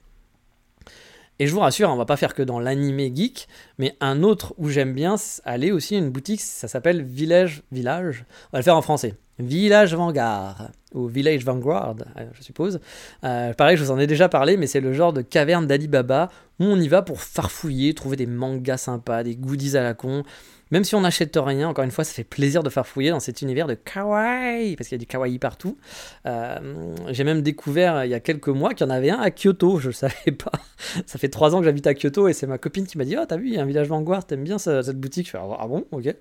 Et je vous rassure, on va pas faire que dans l'animé geek, mais un autre où j'aime bien aller aussi, une boutique, ça s'appelle Village Village. On va le faire en français. Village Vanguard, ou Village Vanguard, euh, je suppose. Euh, pareil, je vous en ai déjà parlé, mais c'est le genre de caverne d'Alibaba où on y va pour farfouiller, trouver des mangas sympas, des goodies à la con. Même si on n'achète rien, encore une fois, ça fait plaisir de farfouiller dans cet univers de kawaii, parce qu'il y a du kawaii partout. Euh, j'ai même découvert il y a quelques mois qu'il y en avait un à Kyoto, je ne savais pas. ça fait trois ans que j'habite à Kyoto et c'est ma copine qui m'a dit Oh, t'as vu, il y a un village Vanguard, t'aimes bien cette boutique? Je fais Ah bon, ok.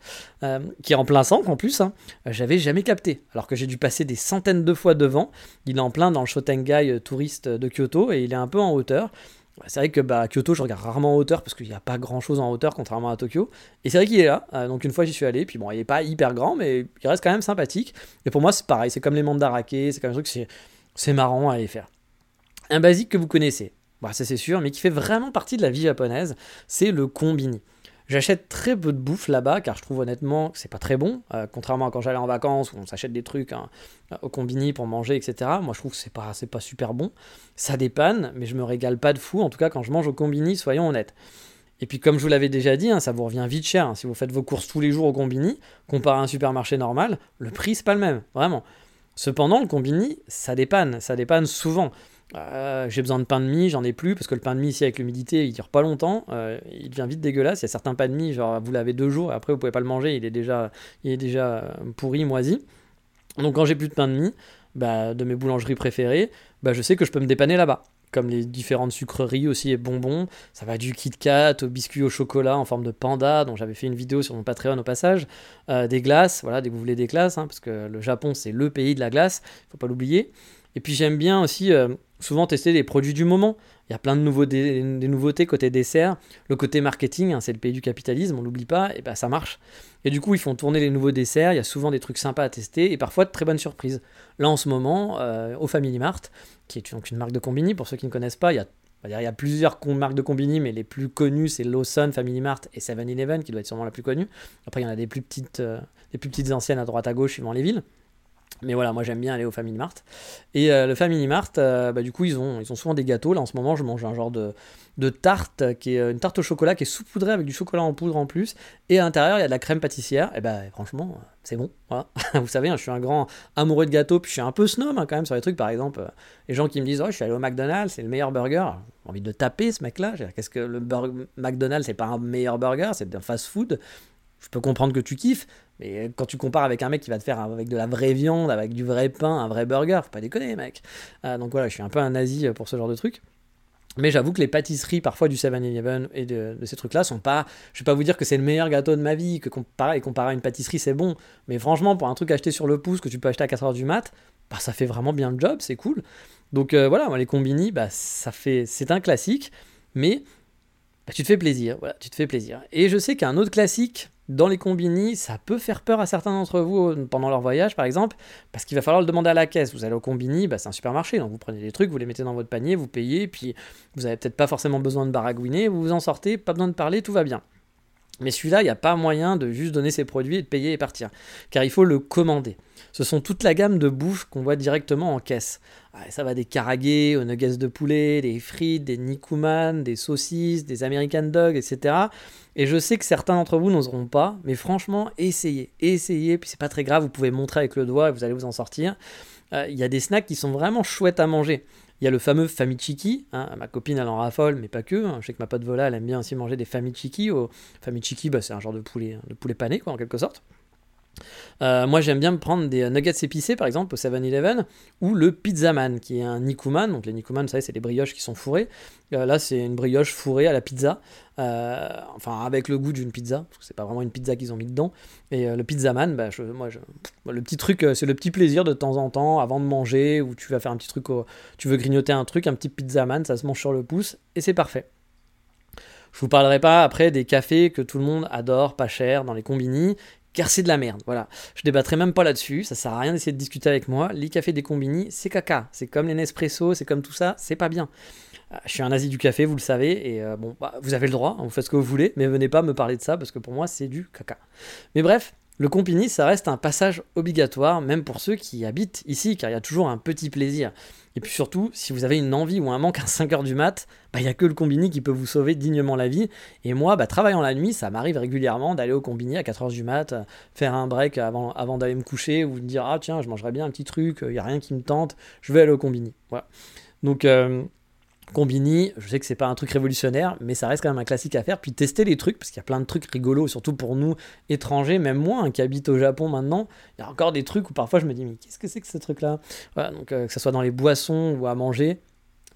Euh, qui est en plein centre en plus, hein. j'avais jamais capté, alors que j'ai dû passer des centaines de fois devant. Il est en plein dans le Shotengai euh, touriste de Kyoto et il est un peu en hauteur. C'est vrai que bah, Kyoto, je regarde rarement en hauteur parce qu'il n'y a pas grand chose en hauteur contrairement à Tokyo. Et c'est vrai qu'il est là. Euh, donc une fois j'y suis allé, puis bon, il n'est pas hyper grand, mais il reste quand même sympathique. Et pour moi, c'est pareil. C'est comme les mandarake, c'est comme un truc, c'est, c'est marrant à aller faire. Un basique que vous connaissez, bah, ça c'est sûr, mais qui fait vraiment partie de la vie japonaise, c'est le kombini. J'achète très peu de bouffe là-bas car je trouve honnêtement que c'est pas très bon, euh, contrairement à quand j'allais en vacances où on s'achète des trucs hein, au combini pour manger, etc. Moi je trouve que c'est pas, c'est pas super bon. Ça dépanne, mais je me régale pas de fou, en tout cas quand je mange au combini, soyons honnêtes. Et puis comme je vous l'avais déjà dit, hein, ça vous revient vite cher. Hein. Si vous faites vos courses tous les jours au combini, comparé à un supermarché normal, le prix c'est pas le même, vraiment. Cependant, le combini, ça dépanne, ça dépanne souvent. Euh, j'ai besoin de pain de mie, j'en ai plus parce que le pain de mie ici avec l'humidité il dure pas longtemps, euh, il devient vite dégueulasse. Il y a certains pains de mie, genre vous l'avez deux jours et après vous pouvez pas le manger, il est déjà, il est déjà euh, pourri, moisi. Donc quand j'ai plus de pain de mie, bah, de mes boulangeries préférées, bah, je sais que je peux me dépanner là-bas. comme les différentes sucreries aussi et bonbons. Ça va du Kit Kat au biscuit au chocolat en forme de panda, dont j'avais fait une vidéo sur mon Patreon au passage. Des glaces, voilà, dès que vous voulez des glaces, hein, parce que le Japon c'est le pays de la glace, faut pas l'oublier. Et puis j'aime bien aussi euh, souvent tester les produits du moment. Il y a plein de nouveautés côté dessert. Le côté marketing, hein, c'est le pays du capitalisme, on l'oublie pas, et ben ça marche. Et du coup, ils font tourner les nouveaux desserts, il y a souvent des trucs sympas à tester, et parfois de très bonnes surprises. Là, en ce moment, euh, au Family Mart, qui est donc une marque de combini, pour ceux qui ne connaissent pas, il y a il y a plusieurs marques de combini, mais les plus connues, c'est Lawson, Family Mart et 7-Eleven, qui doit être sûrement la plus connue. Après, il y en a des plus petites, euh, des plus petites anciennes à droite à gauche, suivant les villes. Mais voilà, moi j'aime bien aller au Family Mart. Et euh, le Family Mart, euh, bah, du coup, ils ont, ils ont souvent des gâteaux. Là, en ce moment, je mange un genre de, de tarte, qui est euh, une tarte au chocolat qui est saupoudrée avec du chocolat en poudre en plus. Et à l'intérieur, il y a de la crème pâtissière. Et ben, franchement, c'est bon. Vous savez, hein, je suis un grand amoureux de gâteaux, puis je suis un peu snob hein, quand même sur les trucs. Par exemple, les gens qui me disent Oh, je suis allé au McDonald's, c'est le meilleur burger. J'ai envie de taper ce mec-là. Qu'est-ce que le McDonald's, c'est pas un meilleur burger, c'est un fast-food. Je peux comprendre que tu kiffes, mais quand tu compares avec un mec qui va te faire avec de la vraie viande, avec du vrai pain, un vrai burger, faut pas déconner, mec. Euh, donc voilà, je suis un peu un nazi pour ce genre de truc. Mais j'avoue que les pâtisseries parfois du 7-Eleven et de, ces trucs-là sont pas. Je vais pas vous dire que c'est le meilleur gâteau de ma vie, que comparé, comparé à une pâtisserie c'est bon. Mais franchement, pour un truc acheté sur le pouce que tu peux acheter à 4h du mat, bah, ça fait vraiment bien le job, c'est cool. Donc euh, voilà, les combini, bah, ça fait, c'est un classique, mais bah, tu te fais plaisir. Voilà, tu te fais plaisir. Et je sais qu'un autre classique dans les combini, ça peut faire peur à certains d'entre vous euh, pendant leur voyage, par exemple, parce qu'il va falloir le demander à la caisse. Vous allez au combini, bah, c'est un supermarché, donc vous prenez des trucs, vous les mettez dans votre panier, vous payez, puis vous n'avez peut-être pas forcément besoin de baragouiner, vous vous en sortez, pas besoin de parler, tout va bien. Mais celui-là, il n'y a pas moyen de juste donner ses produits et de payer et partir, car il faut le commander. Ce sont toute la gamme de bouffe qu'on voit directement en caisse. Ah, ça va des karagués aux nuggets de poulet, des frites, des nikuman, des saucisses, des American dogs, etc. Et je sais que certains d'entre vous n'oseront pas, mais franchement, essayez, essayez, puis c'est pas très grave, vous pouvez montrer avec le doigt et vous allez vous en sortir. Euh, il y a des snacks qui sont vraiment chouettes à manger. Il y a le fameux Famichiki, hein, ma copine elle en raffole, mais pas que. Hein. Je sais que ma pote Vola elle aime bien aussi manger des Famichiki. Au... Famichiki, bah, c'est un genre de poulet, de poulet pané quoi, en quelque sorte. Euh, moi, j'aime bien me prendre des nuggets épicés, par exemple, au 7-Eleven, ou le Pizzaman, qui est un Nikuman. Donc, les Nikuman, vous savez, c'est les brioches qui sont fourrées. Euh, là, c'est une brioche fourrée à la pizza, euh, enfin, avec le goût d'une pizza, parce que c'est pas vraiment une pizza qu'ils ont mis dedans. Et le Pizzaman, bah, moi, le petit truc, c'est le petit plaisir de temps en temps, avant de manger, ou tu vas faire un petit truc, tu veux grignoter un truc, un petit Pizzaman, ça se mange sur le pouce, et c'est parfait. Je vous parlerai pas après des cafés que tout le monde adore, pas cher, dans les combini, car c'est de la merde. Voilà. Je débattrai même pas là-dessus, ça sert à rien d'essayer de discuter avec moi. Les cafés des combini, c'est caca. C'est comme les Nespresso, c'est comme tout ça, c'est pas bien. Euh, je suis un nazi du café, vous le savez, et euh, bon, bah, vous avez le droit, hein, vous faites ce que vous voulez, mais venez pas me parler de ça parce que pour moi c'est du caca. Mais bref, le compini, ça reste un passage obligatoire, même pour ceux qui habitent ici, car il y a toujours un petit plaisir. Et puis surtout, si vous avez une envie ou un manque à 5h du mat, bah, il n'y a que le combini qui peut vous sauver dignement la vie. Et moi, bah, travaillant la nuit, ça m'arrive régulièrement d'aller au combini à 4h du mat, faire un break avant, d'aller me coucher, ou de dire Ah tiens, je mangerais bien un petit truc, il n'y a rien qui me tente, je vais aller au combini. Voilà. Donc, euh, Combini, je sais que c'est pas un truc révolutionnaire, mais ça reste quand même un classique à faire. Puis tester les trucs, parce qu'il y a plein de trucs rigolos, surtout pour nous étrangers, même moi hein, qui habite au Japon maintenant. Il y a encore des trucs où parfois je me dis, mais qu'est-ce que c'est que ce truc-là? Donc euh, que ce soit dans les boissons ou à manger,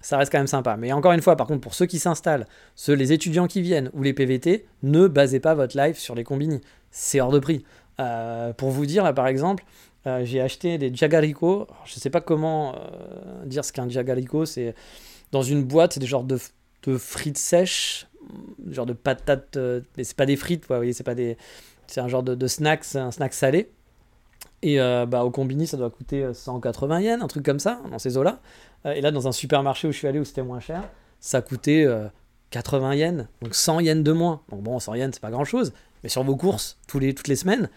ça reste quand même sympa. Mais encore une fois, par contre, pour ceux qui s'installent, ceux les étudiants qui viennent ou les PVT, ne basez pas votre life sur les combini. C'est hors de prix. Euh, pour vous dire, là par exemple, euh, j'ai acheté des Jagariko. Je sais pas comment dire ce qu'un Jagariko, c'est dans une boîte, c'est des genres de, frites sèches, genre de patates, euh, mais c'est pas des frites, vous voyez, c'est pas des, c'est un genre de, de snack, un snack salé. Et euh, bah, au combini, ça doit coûter 180 euh, yens, un truc comme ça, dans ces eaux-là. et là, dans un supermarché où je suis allé, où c'était moins cher, ça coûtait 80 yens, donc 100 yens de moins. Donc bon, 100 yens, c'est pas grand-chose, mais sur vos courses, tous les, toutes les semaines,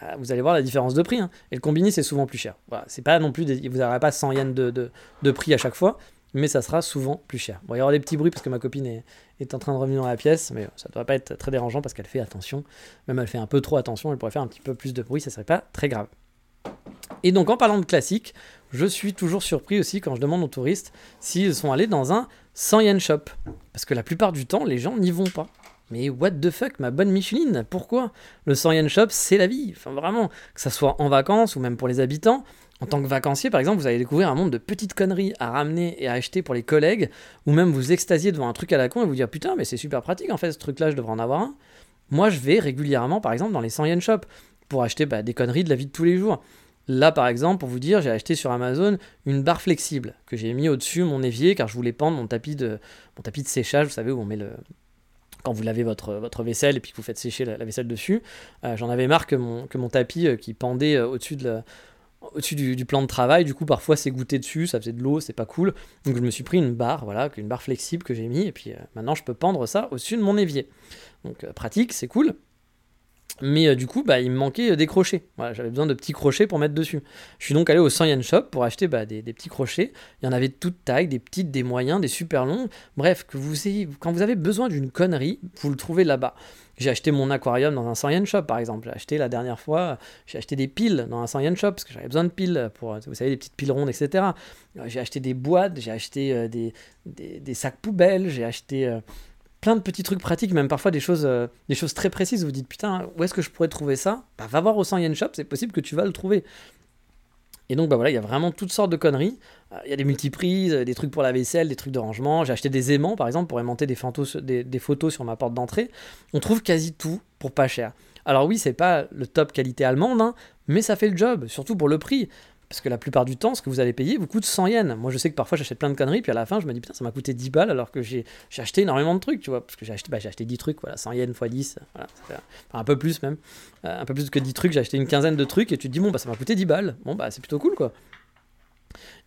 bah, vous allez voir la différence de prix. Hein. Et le combini, c'est souvent plus cher. Voilà, c'est pas non plus, vous n'aurez pas 100 yens de, de prix à chaque fois, mais ça sera souvent plus cher. Bon, il y aura des petits bruits parce que ma copine est, est en train de revenir dans la pièce, mais ça ne doit pas être très dérangeant parce qu'elle fait attention. Même elle fait un peu trop attention, elle pourrait faire un petit peu plus de bruit, ça serait pas très grave. Et donc en parlant de classique, je suis toujours surpris aussi quand je demande aux touristes s'ils sont allés dans un 100 yen shop. Parce que la plupart du temps, les gens n'y vont pas. Mais what the fuck, ma bonne Micheline, pourquoi Le 100 yen shop, c'est la vie? Enfin vraiment, que ça soit en vacances ou même pour les habitants, En tant que vacancier, par exemple, vous allez découvrir un monde de petites conneries à ramener et à acheter pour les collègues, ou même vous extasier devant un truc à la con et vous dire putain, mais c'est super pratique en fait, ce truc-là, je devrais en avoir un. Moi, je vais régulièrement, par exemple, dans les 100 yen shop pour acheter bah, des conneries de la vie de tous les jours. Là, par exemple, pour vous dire, j'ai acheté sur Amazon une barre flexible que j'ai mis au-dessus mon évier car je voulais pendre mon tapis de, mon tapis de séchage, vous savez, où on met le, quand vous lavez votre, vaisselle et puis que vous faites sécher la, vaisselle dessus. Euh, j'en avais marre que mon, que mon tapis euh, qui pendait euh, au-dessus de la, au-dessus du, plan de travail, du coup parfois c'est goûté dessus, ça faisait de l'eau, c'est pas cool. Donc je me suis pris une barre, voilà, une barre flexible que j'ai mis, et puis euh, maintenant je peux pendre ça au-dessus de mon évier. Donc euh, pratique, c'est cool. Mais euh, du coup, bah, il me manquait des crochets. Voilà, j'avais besoin de petits crochets pour mettre dessus. Je suis donc allé au 100 yen shop pour acheter bah, des, petits crochets. Il y en avait de toutes tailles, des petites, des moyens, des super longs. Bref, que vous quand vous avez besoin d'une connerie, vous le trouvez là-bas. J'ai acheté mon aquarium dans un 100 yen shop, par exemple. J'ai acheté la dernière fois, j'ai acheté des piles dans un 100 yen shop parce que j'avais besoin de piles pour, vous savez, des petites piles rondes, etc. J'ai acheté des boîtes, j'ai acheté euh, des, des, sacs poubelles, j'ai acheté euh, plein de petits trucs pratiques, même parfois des choses, euh, des choses très précises. Vous vous dites, putain, où est-ce que je pourrais trouver ça? Bah, Va voir au 100 yen shop, c'est possible que tu vas le trouver. Et donc, bah voilà, il y a vraiment toutes sortes de conneries. Euh, il y a des multiprises, des trucs pour la vaisselle, des trucs de rangement. J'ai acheté des aimants, par exemple, pour aimanter des, photos, des, photos sur ma porte d'entrée. On trouve quasi tout pour pas cher. Alors oui, c'est pas le top qualité allemande, hein, mais ça fait le job, surtout pour le prix. Parce que la plupart du temps, ce que vous allez payer vous coûte 100 yens. Moi, je sais que parfois, j'achète plein de conneries, puis à la fin, je me dis, putain, ça m'a coûté 10 balles, alors que j'ai acheté énormément de trucs, tu vois. Parce que j'ai acheté, bah, acheté 10 trucs, voilà, 100 yens x 10, voilà, un peu plus même. Euh, un peu plus que 10 trucs, j'ai acheté une quinzaine de trucs, et tu te dis, bon, bah, ça m'a coûté 10 balles. Bon, bah, c'est plutôt cool, quoi.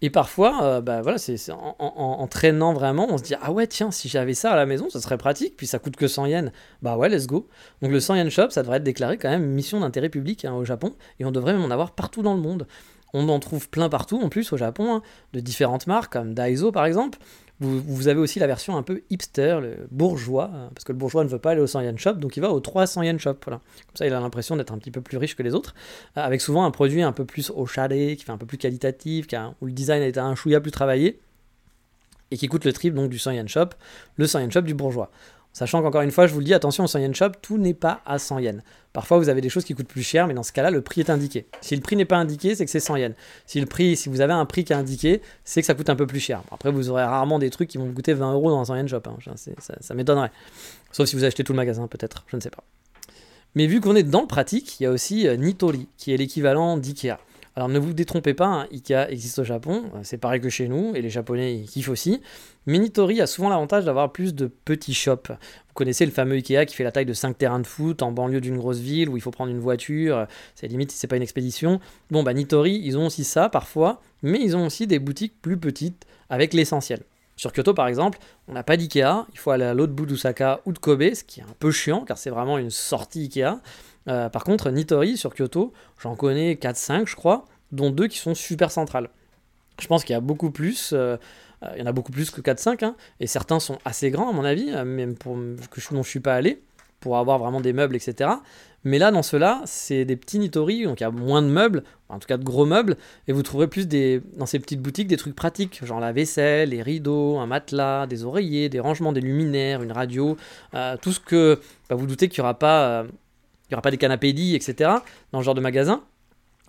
Et parfois, euh, bah voilà, c'est en, traînant vraiment, on se dit ah ouais tiens si j'avais ça à la maison, ça serait pratique. Puis ça coûte que 100 yens. Bah ouais, let's go. Donc le 100 yen shop, ça devrait être déclaré quand même mission d'intérêt public hein, au Japon, et on devrait même en avoir partout dans le monde. On en trouve plein partout en plus au Japon, hein, de différentes marques comme Daiso par exemple. Vous, avez aussi la version un peu hipster, le bourgeois, hein, parce que le bourgeois ne veut pas aller au 100 yen shop, donc il va au 300 yen shop. Voilà. Comme ça, il a l'impression d'être un petit peu plus riche que les autres, euh, avec souvent un produit un peu plus au chalet, qui fait un peu plus qualitatif, où le design été un chouïa plus travaillé, et qui coûte le triple du 100 yen shop, le 100 yen shop du bourgeois. Sachant qu'encore une fois, je vous le dis, attention au 100 yen shop, tout n'est pas à 100 yens. Parfois, vous avez des choses qui coûtent plus cher, mais dans ce cas-là, le prix est indiqué. Si le prix n'est pas indiqué, c'est que c'est 100 yens. Si vous avez un prix qui est indiqué, c'est que ça coûte un peu plus cher. Après, vous aurez rarement des trucs qui vont vous coûter 20 euros dans un 100 yen shop. Hein. Ça, m'étonnerait. Sauf si vous achetez tout le magasin, peut-être. Je ne sais pas. Mais vu qu'on est dans le pratique, il y a aussi euh, Nitori, qui est l'équivalent d'IKEA. Alors ne vous détrompez pas, hein, Ikea existe au Japon, euh, c'est pareil que chez nous, et les Japonais ils kiffent aussi. Mais Nitori a souvent l'avantage d'avoir plus de petits shops. Vous connaissez le fameux Ikea qui fait la taille de 5 terrains de foot en banlieue d'une grosse ville où il faut prendre une voiture, c'est limite si c'est pas une expédition. Bon bah Nitori, ils ont aussi ça parfois, mais ils ont aussi des boutiques plus petites avec l'essentiel. Sur Kyoto, par exemple, on n'a pas d'IKEA, il faut aller à l'autre bout d'Osaka ou de Kobe, ce qui est un peu chiant car c'est vraiment une sortie IKEA. Euh, par contre, Nitori sur Kyoto, j'en connais 4-5 je crois, dont deux qui sont super centrales. Je pense qu'il y a beaucoup plus, euh, euh, il y en a beaucoup plus que 4-5, hein, et certains sont assez grands à mon avis, même pour que je, dont je suis pas allé, pour avoir vraiment des meubles, etc. Mais là, dans ceux-là, c'est des petits Nitori, donc il y a moins de meubles, en tout cas de gros meubles, et vous trouverez plus des, dans ces petites boutiques des trucs pratiques, genre la vaisselle, les rideaux, un matelas, des oreillers, des rangements, des luminaires, une radio, tout ce que bah, vous doutez qu'il n'y aura pas il n'y aura pas des canapés lits, etc. dans ce genre de magasin.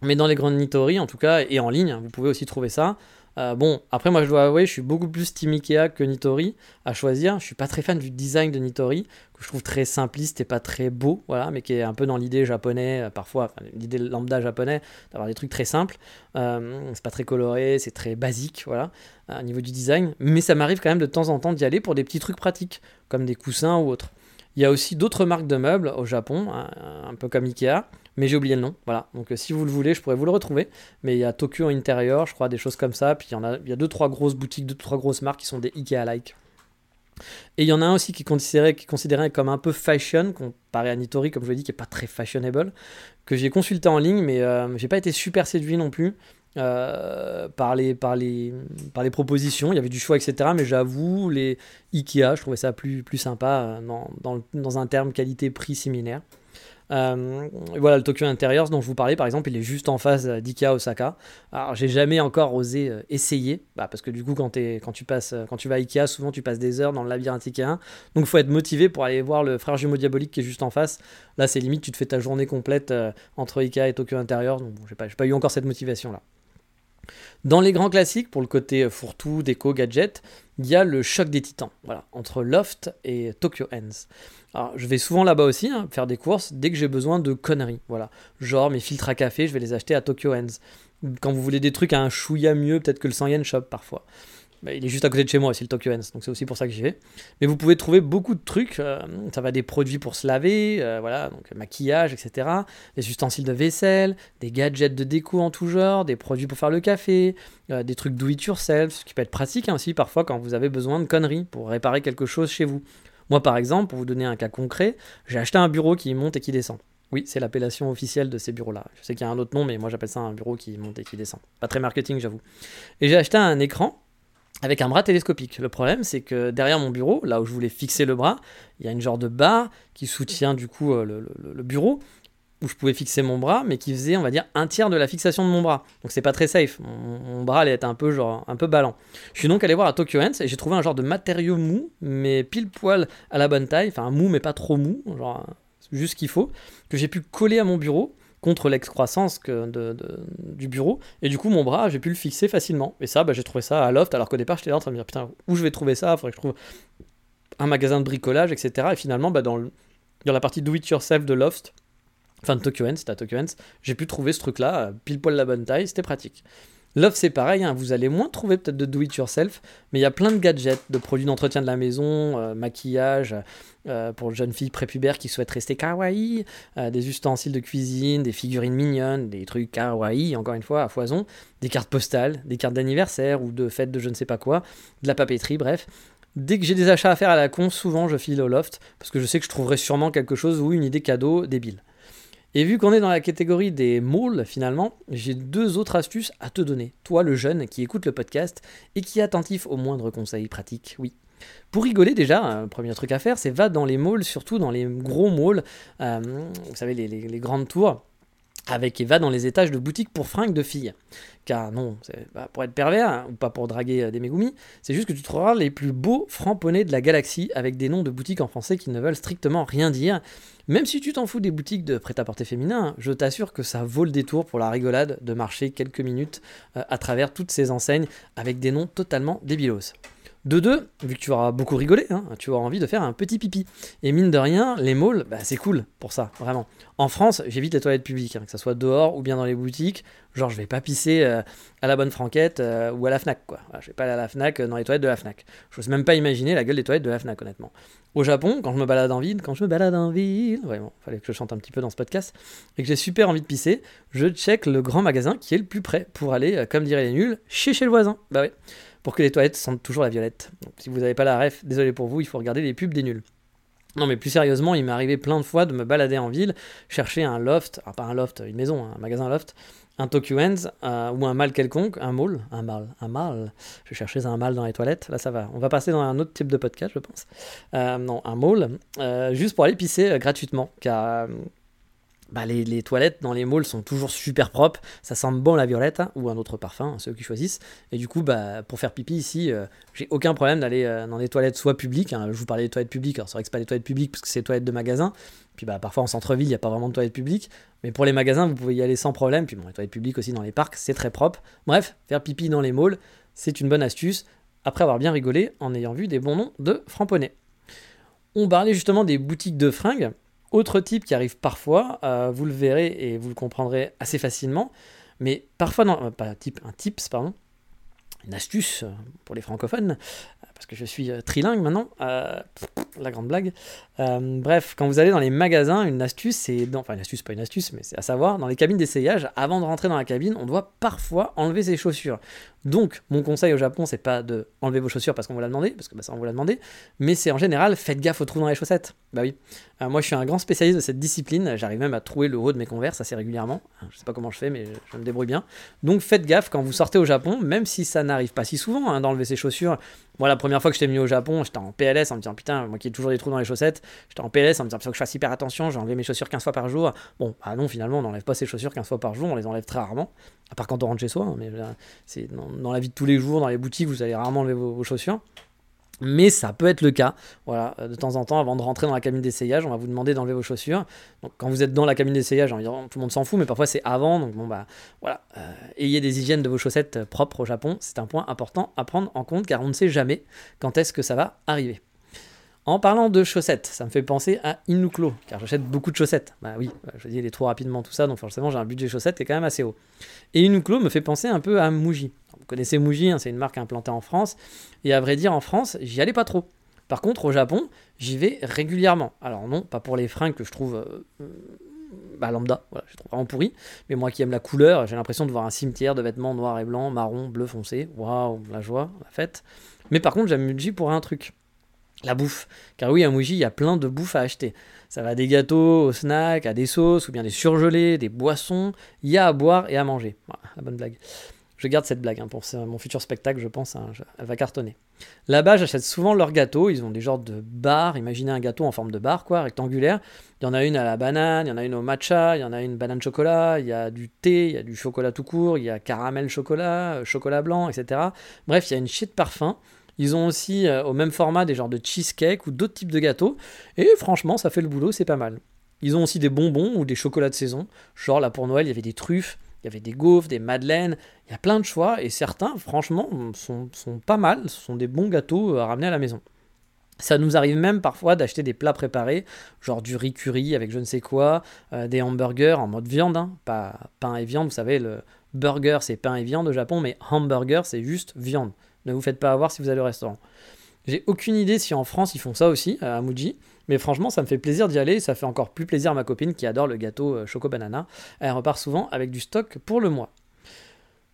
Mais dans les grandes Nitori, en tout cas, et en ligne, vous pouvez aussi trouver ça. Euh, bon, après, moi, je dois avouer, je suis beaucoup plus Team Ikea que Nitori à choisir. Je suis pas très fan du design de Nitori, que je trouve très simpliste et pas très beau, voilà, mais qui est un peu dans l'idée japonais, euh, parfois, l'idée lambda japonais, d'avoir des trucs très simples. Euh, c'est pas très coloré, c'est très basique, voilà, au niveau du design. Mais ça m'arrive quand même de temps en temps d'y aller pour des petits trucs pratiques, comme des coussins ou autres. Il y a aussi d'autres marques de meubles au Japon, un, peu comme Ikea, mais j'ai oublié le nom. Voilà. Donc euh, si vous le voulez, je pourrais vous le retrouver. Mais il y a Tokyo Interior, je crois, des choses comme ça. Puis il y en a, il y a deux trois grosses boutiques, deux trois grosses marques qui sont des Ikea-like. Et il y en a un aussi qui est considéré, qui est comme un peu fashion, comparé à Nitori, comme je l'ai dit, qui n'est pas très fashionable, que j'ai consulté en ligne, mais euh, j'ai pas été super séduit non plus. Euh, par, les, par, les, par les propositions. Il y avait du choix, etc. Mais j'avoue, les Ikea, je trouvais ça plus, plus sympa euh, dans, dans, un terme qualité-prix similaire. Euh, voilà, le Tokyo Interiors dont je vous parlais, par exemple, il est juste en face d'IKEA Osaka. Alors, j'ai jamais encore osé essayer, bah, parce que du coup, quand, quand, tu passes, quand tu vas à Ikea, souvent tu passes des heures dans le labyrinthe Ikea. Donc, il faut être motivé pour aller voir le frère jumeau diabolique qui est juste en face. Là, c'est limite, tu te fais ta journée complète entre Ikea et Tokyo Interiors. Donc, bon, j'ai pas, pas eu encore cette motivation-là. Dans les grands classiques, pour le côté fourre-tout, déco, gadget, il y a le choc des titans, voilà, entre Loft et Tokyo Hands. Alors, je vais souvent là-bas aussi hein, faire des courses dès que j'ai besoin de conneries, voilà. Genre mes filtres à café, je vais les acheter à Tokyo Hands. Quand vous voulez des trucs à un chouïa mieux, peut-être que le 100 yen shop parfois. Bah, il est juste à côté de chez moi aussi, le Tokyo Hands, donc c'est aussi pour ça que j'y vais. Mais vous pouvez trouver beaucoup de trucs. euh, ça va des produits pour se laver, euh, voilà, donc maquillage, etc. Des ustensiles de vaisselle, des gadgets de déco en tout genre, des produits pour faire le café, euh, des trucs do it yourself, ce qui peut être pratique hein, aussi parfois quand vous avez besoin de conneries pour réparer quelque chose chez vous. Moi, par exemple, pour vous donner un cas concret, j'ai acheté un bureau qui monte et qui descend. Oui, c'est l'appellation officielle de ces bureaux-là. Je sais qu'il y a un autre nom, mais moi j'appelle ça un bureau qui monte et qui descend. Pas très marketing, j'avoue. Et j'ai acheté un écran avec un bras télescopique. Le problème, c'est que derrière mon bureau, là où je voulais fixer le bras, il y a une genre de barre qui soutient du coup euh, le, bureau, où je pouvais fixer mon bras, mais qui faisait, on va dire, un tiers de la fixation de mon bras. Donc c'est pas très safe. Mon, bras allait être un peu genre un peu ballant. Je suis donc allé voir à Tokyo Hands et j'ai trouvé un genre de matériau mou, mais pile poil à la bonne taille, enfin mou mais pas trop mou, genre juste ce qu'il faut, que j'ai pu coller à mon bureau contre l'excroissance de- du bureau. Et du coup, mon bras, j'ai pu le fixer facilement. Et ça, bah, j'ai trouvé ça à Loft, alors qu'au départ, j'étais là en train de me dire, putain, où je vais trouver ça? Il faudrait que je trouve un magasin de bricolage, etc. Et finalement, bah, dans, dans la partie do-it-yourself de Loft, enfin de Tokyo c'était à Tokyo j'ai pu trouver ce truc-là, euh, pile poil la bonne taille, c'était pratique. Loft, c'est pareil, hein, vous allez moins trouver peut-être de do-it-yourself, mais il y a plein de gadgets, de produits d'entretien de la maison, euh, maquillage, euh, pour jeunes filles prépubères qui souhaitent rester kawaii, euh, des ustensiles de cuisine, des figurines mignonnes, des trucs kawaii, encore une fois, à foison, des cartes postales, des cartes d'anniversaire ou de fête de je ne sais pas quoi, de la papeterie, bref. Dès que j'ai des achats à faire à la con, souvent je file au loft, parce que je sais que je trouverai sûrement quelque chose ou une idée cadeau débile. Et vu qu'on est dans la catégorie des malls, finalement, j'ai deux autres astuces à te donner. Toi, le jeune qui écoute le podcast et qui est attentif aux moindres conseils pratiques, oui. Pour rigoler déjà, un premier truc à faire, c'est va dans les malls, surtout dans les gros malls, euh, vous savez, les, grandes tours, avec et va dans les étages de boutiques pour fringues de filles. Car non, c'est pas pour être pervers, hein, ou pas pour draguer euh, des mégoumis, c'est juste que tu trouveras les plus beaux framponnés de la galaxie avec des noms de boutiques en français qui ne veulent strictement rien dire. Même si tu t'en fous des boutiques de prêt-à-porter féminin, je t'assure que ça vaut le détour pour la rigolade de marcher quelques minutes euh, à travers toutes ces enseignes avec des noms totalement débilos. De deux, vu que tu auras beaucoup rigolé, hein, tu auras envie de faire un petit pipi. Et mine de rien, les malls, bah, c'est cool pour ça, vraiment. En France, j'évite les toilettes publiques, hein, que ce soit dehors ou bien dans les boutiques. Genre, je vais pas pisser euh, à la bonne franquette euh, ou à la Fnac, quoi. Je vais pas aller à la Fnac euh, dans les toilettes de la Fnac. Je n'ose même pas imaginer la gueule des toilettes de la Fnac, honnêtement. Au Japon, quand je me balade en ville, quand je me balade en ville, vraiment, fallait que je chante un petit peu dans ce podcast, et que j'ai super envie de pisser, je check le grand magasin qui est le plus près pour aller, comme diraient les nuls, chez chez le voisin. Bah ouais, pour que les toilettes sentent toujours la violette. Si vous n'avez pas la ref, désolé pour vous, il faut regarder les pubs des nuls. Non mais plus sérieusement, il m'est arrivé plein de fois de me balader en ville, chercher un loft, ah, pas un loft, une maison, un magasin loft, un Tokyo Hands euh, ou un mall quelconque, un mall, un mall, un mall. Je cherchais un mall dans les toilettes, là ça va. On va passer dans un autre type de podcast, je pense. Euh, non, un mall, euh, juste pour aller pisser gratuitement, car bah, les, toilettes dans les malls sont toujours super propres, ça sent bon la violette hein, ou un autre parfum, ceux qui choisissent. Et du coup, bah, pour faire pipi ici, euh, j'ai aucun problème d'aller euh, dans des toilettes soit publiques, hein, je vous parlais des toilettes publiques, alors c'est vrai que c'est pas des toilettes publiques parce que c'est des toilettes de magasin, puis bah, parfois en centre-ville il n'y a pas vraiment de toilettes publiques, mais pour les magasins vous pouvez y aller sans problème, puis bon, les toilettes publiques aussi dans les parcs, c'est très propre. Bref, faire pipi dans les malls, c'est une bonne astuce, après avoir bien rigolé en ayant vu des bons noms de framponnets. On parlait justement des boutiques de fringues. Autre type qui arrive parfois, euh, vous le verrez et vous le comprendrez assez facilement, mais parfois, non, euh, pas un type, un tips, pardon, une astuce euh, pour les francophones, parce que je suis euh, trilingue maintenant, euh, la grande blague. Euh, bref, quand vous allez dans les magasins, une astuce, c'est, enfin une astuce, pas une astuce, mais c'est à savoir, dans les cabines d'essayage, avant de rentrer dans la cabine, on doit parfois enlever ses chaussures. Donc, mon conseil au Japon, c'est pas de enlever vos chaussures parce qu'on vous l'a demandé, parce que bah, ça on vous l'a demandé, mais c'est en général, faites gaffe aux trous dans les chaussettes. Bah oui. Moi, je suis un grand spécialiste de cette discipline. J'arrive même à trouver le haut de mes converses assez régulièrement. Je sais pas comment je fais, mais je me débrouille bien. Donc, faites gaffe quand vous sortez au Japon, même si ça n'arrive pas si souvent hein, d'enlever ses chaussures. Moi, la première fois que j'étais venu au Japon, j'étais en PLS en me disant putain, moi qui ai toujours des trous dans les chaussettes, j'étais en PLS en me disant il faut que je fasse hyper attention, j'ai enlevé mes chaussures 15 fois par jour. Bon, ah non, finalement, on n'enlève pas ses chaussures 15 fois par jour, on les enlève très rarement, à part quand on rentre chez soi. hein, mais euh, c'est dans, la vie de tous les jours, dans les boutiques, vous allez rarement enlever vos chaussures. Mais ça peut être le cas. Voilà, de temps en temps, avant de rentrer dans la cabine d'essayage, on va vous demander d'enlever vos chaussures. Donc, quand vous êtes dans la cabine d'essayage, tout le monde s'en fout, mais parfois c'est avant. Donc, bon, bah, voilà. Euh, ayez des hygiènes de vos chaussettes propres au Japon. C'est un point important à prendre en compte car on ne sait jamais quand est-ce que ça va arriver. En parlant de chaussettes, ça me fait penser à Inuklo, car j'achète beaucoup de chaussettes. Bah oui, je dis les trop rapidement tout ça, donc forcément j'ai un budget chaussettes qui est quand même assez haut. Et Inuklo me fait penser un peu à Muji. Connaissez Muji, hein, c'est une marque implantée en France, et à vrai dire en France, j'y allais pas trop. Par contre, au Japon, j'y vais régulièrement. Alors non, pas pour les fringues que je trouve euh, bah, lambda, voilà, je trouve vraiment pourri. Mais moi qui aime la couleur, j'ai l'impression de voir un cimetière de vêtements noirs et blancs, marron, bleu foncé. Waouh, la joie, la fête. Mais par contre, j'aime Muji pour un truc la bouffe. Car oui, à Muji, il y a plein de bouffe à acheter. Ça va des gâteaux, aux snacks, à des sauces, ou bien des surgelés, des boissons. Il y a à boire et à manger. Voilà, la bonne blague. Je garde cette blague hein, pour mon futur spectacle, je pense, hein, elle va cartonner. Là-bas, j'achète souvent leurs gâteaux. Ils ont des genres de bars. Imaginez un gâteau en forme de bar, quoi, rectangulaire. Il y en a une à la banane, il y en a une au matcha, il y en a une banane chocolat, il y a du thé, il y a du chocolat tout court, il y a caramel chocolat, euh, chocolat blanc, etc. Bref, il y a une de parfum. Ils ont aussi euh, au même format des genres de cheesecake ou d'autres types de gâteaux. Et franchement, ça fait le boulot, c'est pas mal. Ils ont aussi des bonbons ou des chocolats de saison. Genre là pour Noël, il y avait des truffes, il y avait des gaufres, des madeleines. Il y a plein de choix et certains, franchement, sont, pas mal. Ce sont des bons gâteaux à ramener à la maison. Ça nous arrive même parfois d'acheter des plats préparés, genre du riz curry avec je ne sais quoi, euh, des hamburgers en mode viande, hein. pas pain et viande. Vous savez, le burger c'est pain et viande au Japon, mais hamburger c'est juste viande. Ne vous faites pas avoir si vous allez au restaurant. J'ai aucune idée si en France ils font ça aussi, à Muji, mais franchement ça me fait plaisir d'y aller, ça fait encore plus plaisir à ma copine qui adore le gâteau euh, Choco Banana. Elle repart souvent avec du stock pour le mois.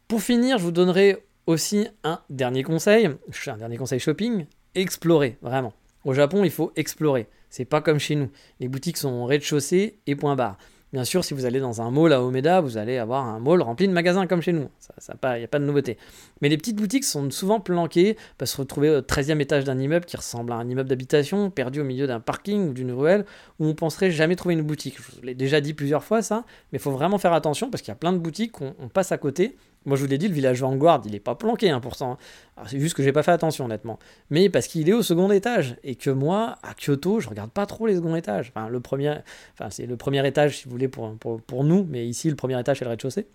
Pour finir, je vous donnerai aussi un dernier conseil, un dernier conseil shopping, explorer, vraiment. Au Japon, il faut explorer. C'est pas comme chez nous. Les boutiques sont au rez-de-chaussée et point barre. Bien sûr, si vous allez dans un mall à Omeda, vous allez avoir un mall rempli de magasins comme chez nous. Il n'y a pas de nouveauté. Mais les petites boutiques sont souvent planquées, peuvent se retrouver au 13e étage d'un immeuble qui ressemble à un immeuble d'habitation, perdu au milieu d'un parking ou d'une ruelle, où on penserait jamais trouver une boutique. Je vous l'ai déjà dit plusieurs fois ça, mais il faut vraiment faire attention parce qu'il y a plein de boutiques qu'on passe à côté moi, je vous l'ai dit, le village Vanguard, il n'est pas planqué, 1%. Hein, c'est juste que j'ai pas fait attention, honnêtement. Mais parce qu'il est au second étage. Et que moi, à Kyoto, je regarde pas trop les seconds étages. Enfin, le premier, enfin, c'est le premier étage, si vous voulez, pour, pour, nous. Mais ici, le premier étage, c'est le rez-de-chaussée.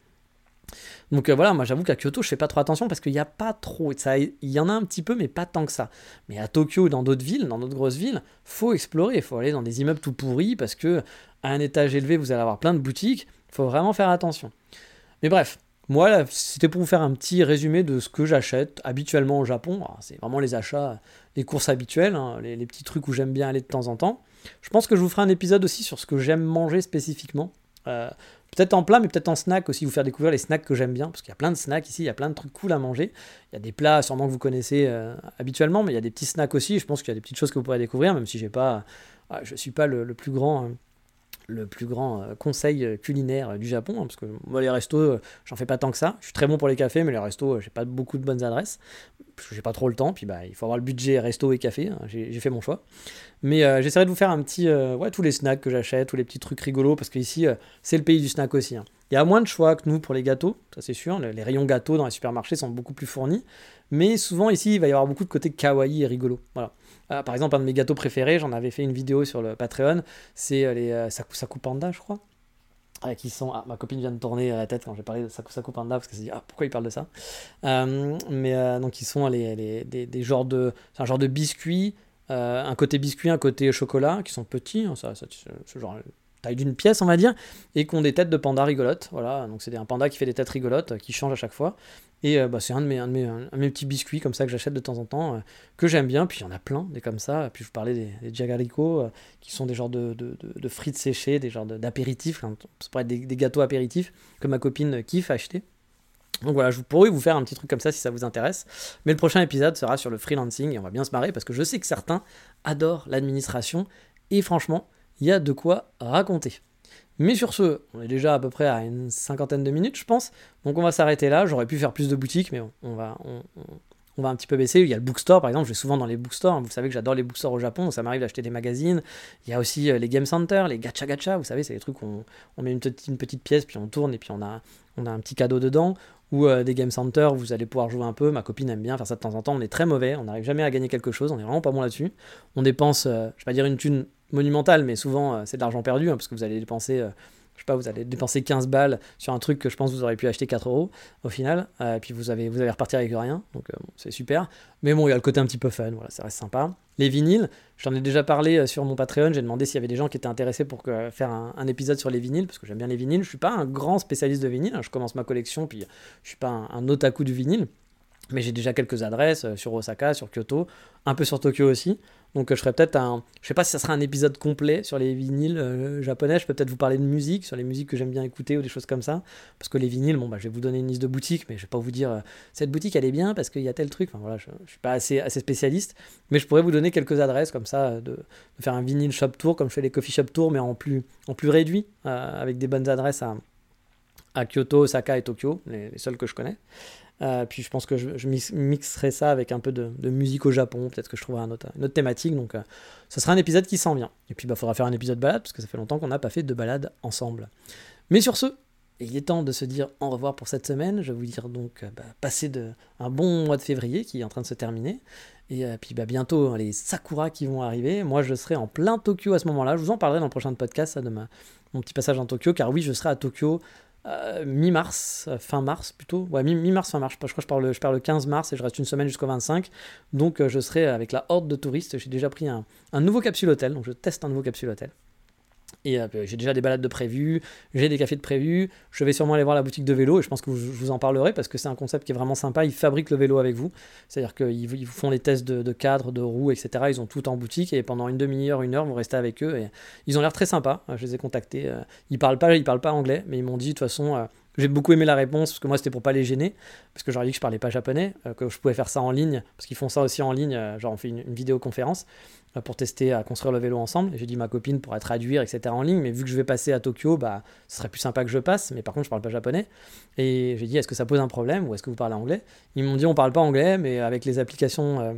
Donc euh, voilà, moi j'avoue qu'à Kyoto, je fais pas trop attention parce qu'il n'y a pas trop. Il y en a un petit peu, mais pas tant que ça. Mais à Tokyo ou dans d'autres villes, dans d'autres grosses villes, faut explorer. Faut aller dans des immeubles tout pourris parce que à un étage élevé, vous allez avoir plein de boutiques. Faut vraiment faire attention. Mais bref, moi, c'était pour vous faire un petit résumé de ce que j'achète habituellement au Japon. C'est vraiment les achats, les courses habituelles, hein, les, petits trucs où j'aime bien aller de temps en temps. Je pense que je vous ferai un épisode aussi sur ce que j'aime manger spécifiquement. Euh, peut-être en plat, mais peut-être en snack aussi, vous faire découvrir les snacks que j'aime bien, parce qu'il y a plein de snacks ici, il y a plein de trucs cool à manger. Il y a des plats sûrement que vous connaissez euh, habituellement, mais il y a des petits snacks aussi. Je pense qu'il y a des petites choses que vous pourrez découvrir, même si j'ai pas, ah, suis pas le, plus grand. Le plus grand euh, conseil euh, culinaire euh, du Japon, hein, parce que moi les restos, j'en fais pas tant que ça. Je suis très bon pour les cafés, mais les restos, j'ai pas beaucoup de bonnes adresses, parce que j'ai pas trop le temps, puis bah, il faut avoir le budget resto et café, hein, j'ai fait mon choix. Mais j'essaierai de vous faire un petit, ouais, tous les snacks que j'achète, tous les petits trucs rigolos, parce qu'ici, c'est le pays du snack aussi. Hein. Il y a moins de choix que nous pour les gâteaux, ça c'est sûr, les rayons gâteaux dans les supermarchés sont beaucoup plus fournis, mais souvent ici, il va y avoir beaucoup de côté kawaii et rigolo. Voilà. Ah, par exemple, un de mes gâteaux préférés, j'en avais fait une vidéo sur le Patreon, c'est euh, les euh, Saku Panda, je crois. qui sont. Ah, ma copine vient de tourner la tête quand j'ai parlé de Saku Panda parce qu'elle s'est dit Ah, pourquoi il parle de ça? Euh, Mais donc, ils sont les, des, genres de. Un genre de biscuits, un côté biscuit, un côté chocolat, qui sont petits, hein, ça, ce genre taille d'une pièce, on va dire, et qui ont des têtes de panda rigolotes. Voilà, donc c'est un panda qui fait des têtes rigolotes, qui change à chaque fois. Et euh, bah, c'est un, de mes, un, petits biscuits comme ça que j'achète de temps en temps, euh, que j'aime bien. Puis il y en a plein, des comme ça. Puis je vous parlais des, des Jagariko, euh, qui sont des genres de, frites séchées, des genres d'apéritifs. ça pourrait être des, gâteaux apéritifs que ma copine kiffe acheter. Donc voilà, je pourrais vous faire un petit truc comme ça si ça vous intéresse. Mais le prochain épisode sera sur le freelancing et on va bien se marrer parce que je sais que certains adorent l'administration et franchement, il y a de quoi raconter. Mais sur ce, on est déjà à peu près à une cinquantaine de minutes, je pense. Donc on va s'arrêter là. J'aurais pu faire plus de boutiques, mais on, va, un petit peu baisser. Il y a le bookstore, par exemple, je vais souvent dans les bookstores. Vous savez que j'adore les bookstores au Japon, ça m'arrive d'acheter des magazines. Il y a aussi euh, les game centers, les gacha gacha, vous savez, c'est les trucs où on, met une petite, pièce, puis on tourne, et puis on a, on a un petit cadeau dedans. Ou euh, des game centers, vous allez pouvoir jouer un peu. Ma copine aime bien faire ça de temps en temps. On est très mauvais, on n'arrive jamais à gagner quelque chose, on est vraiment pas bon là-dessus. On dépense, euh, je vais pas dire une thune monumentale, mais souvent c'est de l'argent perdu, hein, parce que vous allez dépenser je sais pas, vous allez dépenser 15 balles sur un truc que je pense vous auriez pu acheter 4 euros au final, euh, et puis vous, avez, vous allez repartir avec rien, donc euh, c'est super. Mais bon, il y a le côté un petit peu fun, voilà, ça reste sympa. Les vinyles, j'en ai déjà parlé euh, sur mon Patreon, j'ai demandé s'il y avait des gens qui étaient intéressés pour faire un, épisode sur les vinyles, parce que j'aime bien les vinyles. Je suis pas un grand spécialiste de vinyle, hein, je commence ma collection, puis je suis pas un, un otaku du vinyle. Mais j'ai déjà quelques adresses sur Osaka, sur Kyoto, un peu sur Tokyo aussi. Donc euh, je ferai peut-être un, je sais pas si ça sera un épisode complet sur les vinyles euh, japonais. Je peux peut-être vous parler de musique, sur les musiques que j'aime bien écouter ou des choses comme ça. Parce que les vinyles, bon bah je vais vous donner une liste de boutiques, mais je vais pas vous dire euh, cette boutique elle est bien parce qu'il y a tel truc. Enfin voilà, je, je suis pas assez assez spécialiste, mais je pourrais vous donner quelques adresses comme ça, de, faire un vinyle shop tour comme je fais les coffee shop tour, mais en plus en plus réduit, avec des bonnes adresses à Kyoto, Osaka et Tokyo, les, les seuls que je connais. Euh, puis je pense que je, mixerai ça avec un peu de, musique au Japon. Peut-être que je trouverai un autre, une autre thématique. Donc, euh, ce sera un épisode qui s'en vient. Et puis, il bah, faudra faire un épisode balade parce que ça fait longtemps qu'on n'a pas fait de balade ensemble. Mais sur ce, il est temps de se dire au revoir pour cette semaine. Je vais vous dire donc, euh, bah, passer de, un bon mois de février qui est en train de se terminer. Et puis bah, bientôt hein, les Sakura qui vont arriver. Moi je serai en plein Tokyo à ce moment-là. Je vous en parlerai dans le prochain podcast de mon petit passage en Tokyo. Car oui, je serai à Tokyo euh, mi-mars, fin mars plutôt. Ouais, mi-mars, fin mars. Je crois que je pars, le, je pars le 15 mars et je reste une semaine jusqu'au 25. Donc euh, je serai avec la horde de touristes. J'ai déjà pris un, un nouveau capsule hôtel. Donc je teste un nouveau capsule hôtel. Et euh, j'ai déjà des balades de prévues, j'ai des cafés de prévus. Je vais sûrement aller voir la boutique de vélo et je pense que je vous en parlerai parce que c'est un concept qui est vraiment sympa. Ils fabriquent le vélo avec vous. C'est-à-dire qu'ils vous font les tests de, de, cadre, de roues, etc. Ils ont tout en boutique et pendant une demi-heure, une heure, vous restez avec eux. Et ils ont l'air très sympas. Je les ai contactés. Euh, ils parlent pas, ils parlent pas anglais, mais ils m'ont dit de toute façon euh, j'ai beaucoup aimé la réponse parce que moi c'était pour pas les gêner parce que j'aurais dit que je parlais pas japonais, euh, que je pouvais faire ça en ligne parce qu'ils font ça aussi en ligne, euh, genre on fait une, vidéoconférence euh, pour tester à construire le vélo ensemble. J'ai dit ma copine pourrait traduire etc en ligne, mais vu que je vais passer à Tokyo, bah ce serait plus sympa que je passe, mais par contre je parle pas japonais. Et j'ai dit est-ce que ça pose un problème ou est-ce que vous parlez anglais? Ils m'ont dit on parle pas anglais, mais avec les applications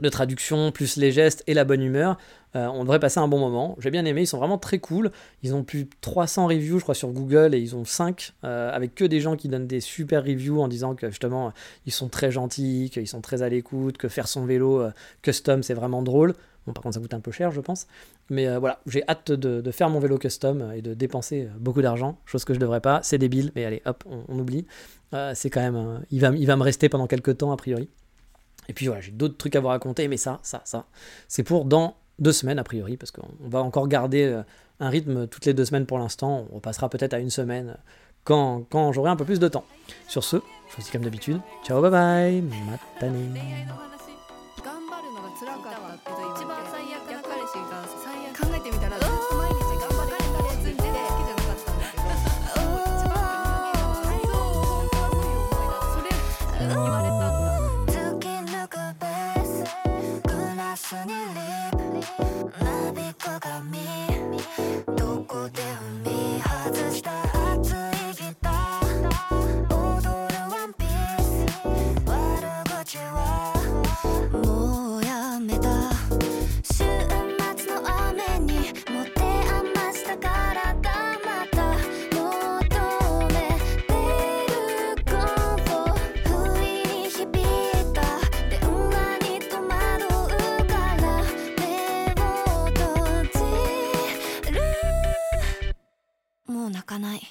de traduction, plus les gestes et la bonne humeur, euh, on devrait passer un bon moment. J'ai bien aimé, ils sont vraiment très cool. Ils ont plus 300 reviews, je crois, sur Google et ils ont 5 euh, avec que des gens qui donnent des super reviews en disant que justement ils sont très gentils, qu'ils sont très à l'écoute, que faire son vélo euh, custom c'est vraiment drôle. Bon, par contre, ça coûte un peu cher, je pense. Mais voilà, j'ai hâte de, faire mon vélo custom et de dépenser beaucoup d'argent, chose que je devrais pas. C'est débile, mais allez, hop, on, oublie. c'est quand même. il, va, il va me rester pendant quelques temps, a priori. Et puis voilà, j'ai d'autres trucs à vous raconter, mais ça, ça, ça, c'est pour dans deux semaines a priori, parce qu'on va encore garder euh, un rythme toutes les deux semaines pour l'instant. On passera peut-être à une semaine quand, quand j'aurai un peu plus de temps. Sur ce, je vous dis comme d'habitude, ciao, bye bye, matane. どこで踏み外したかない。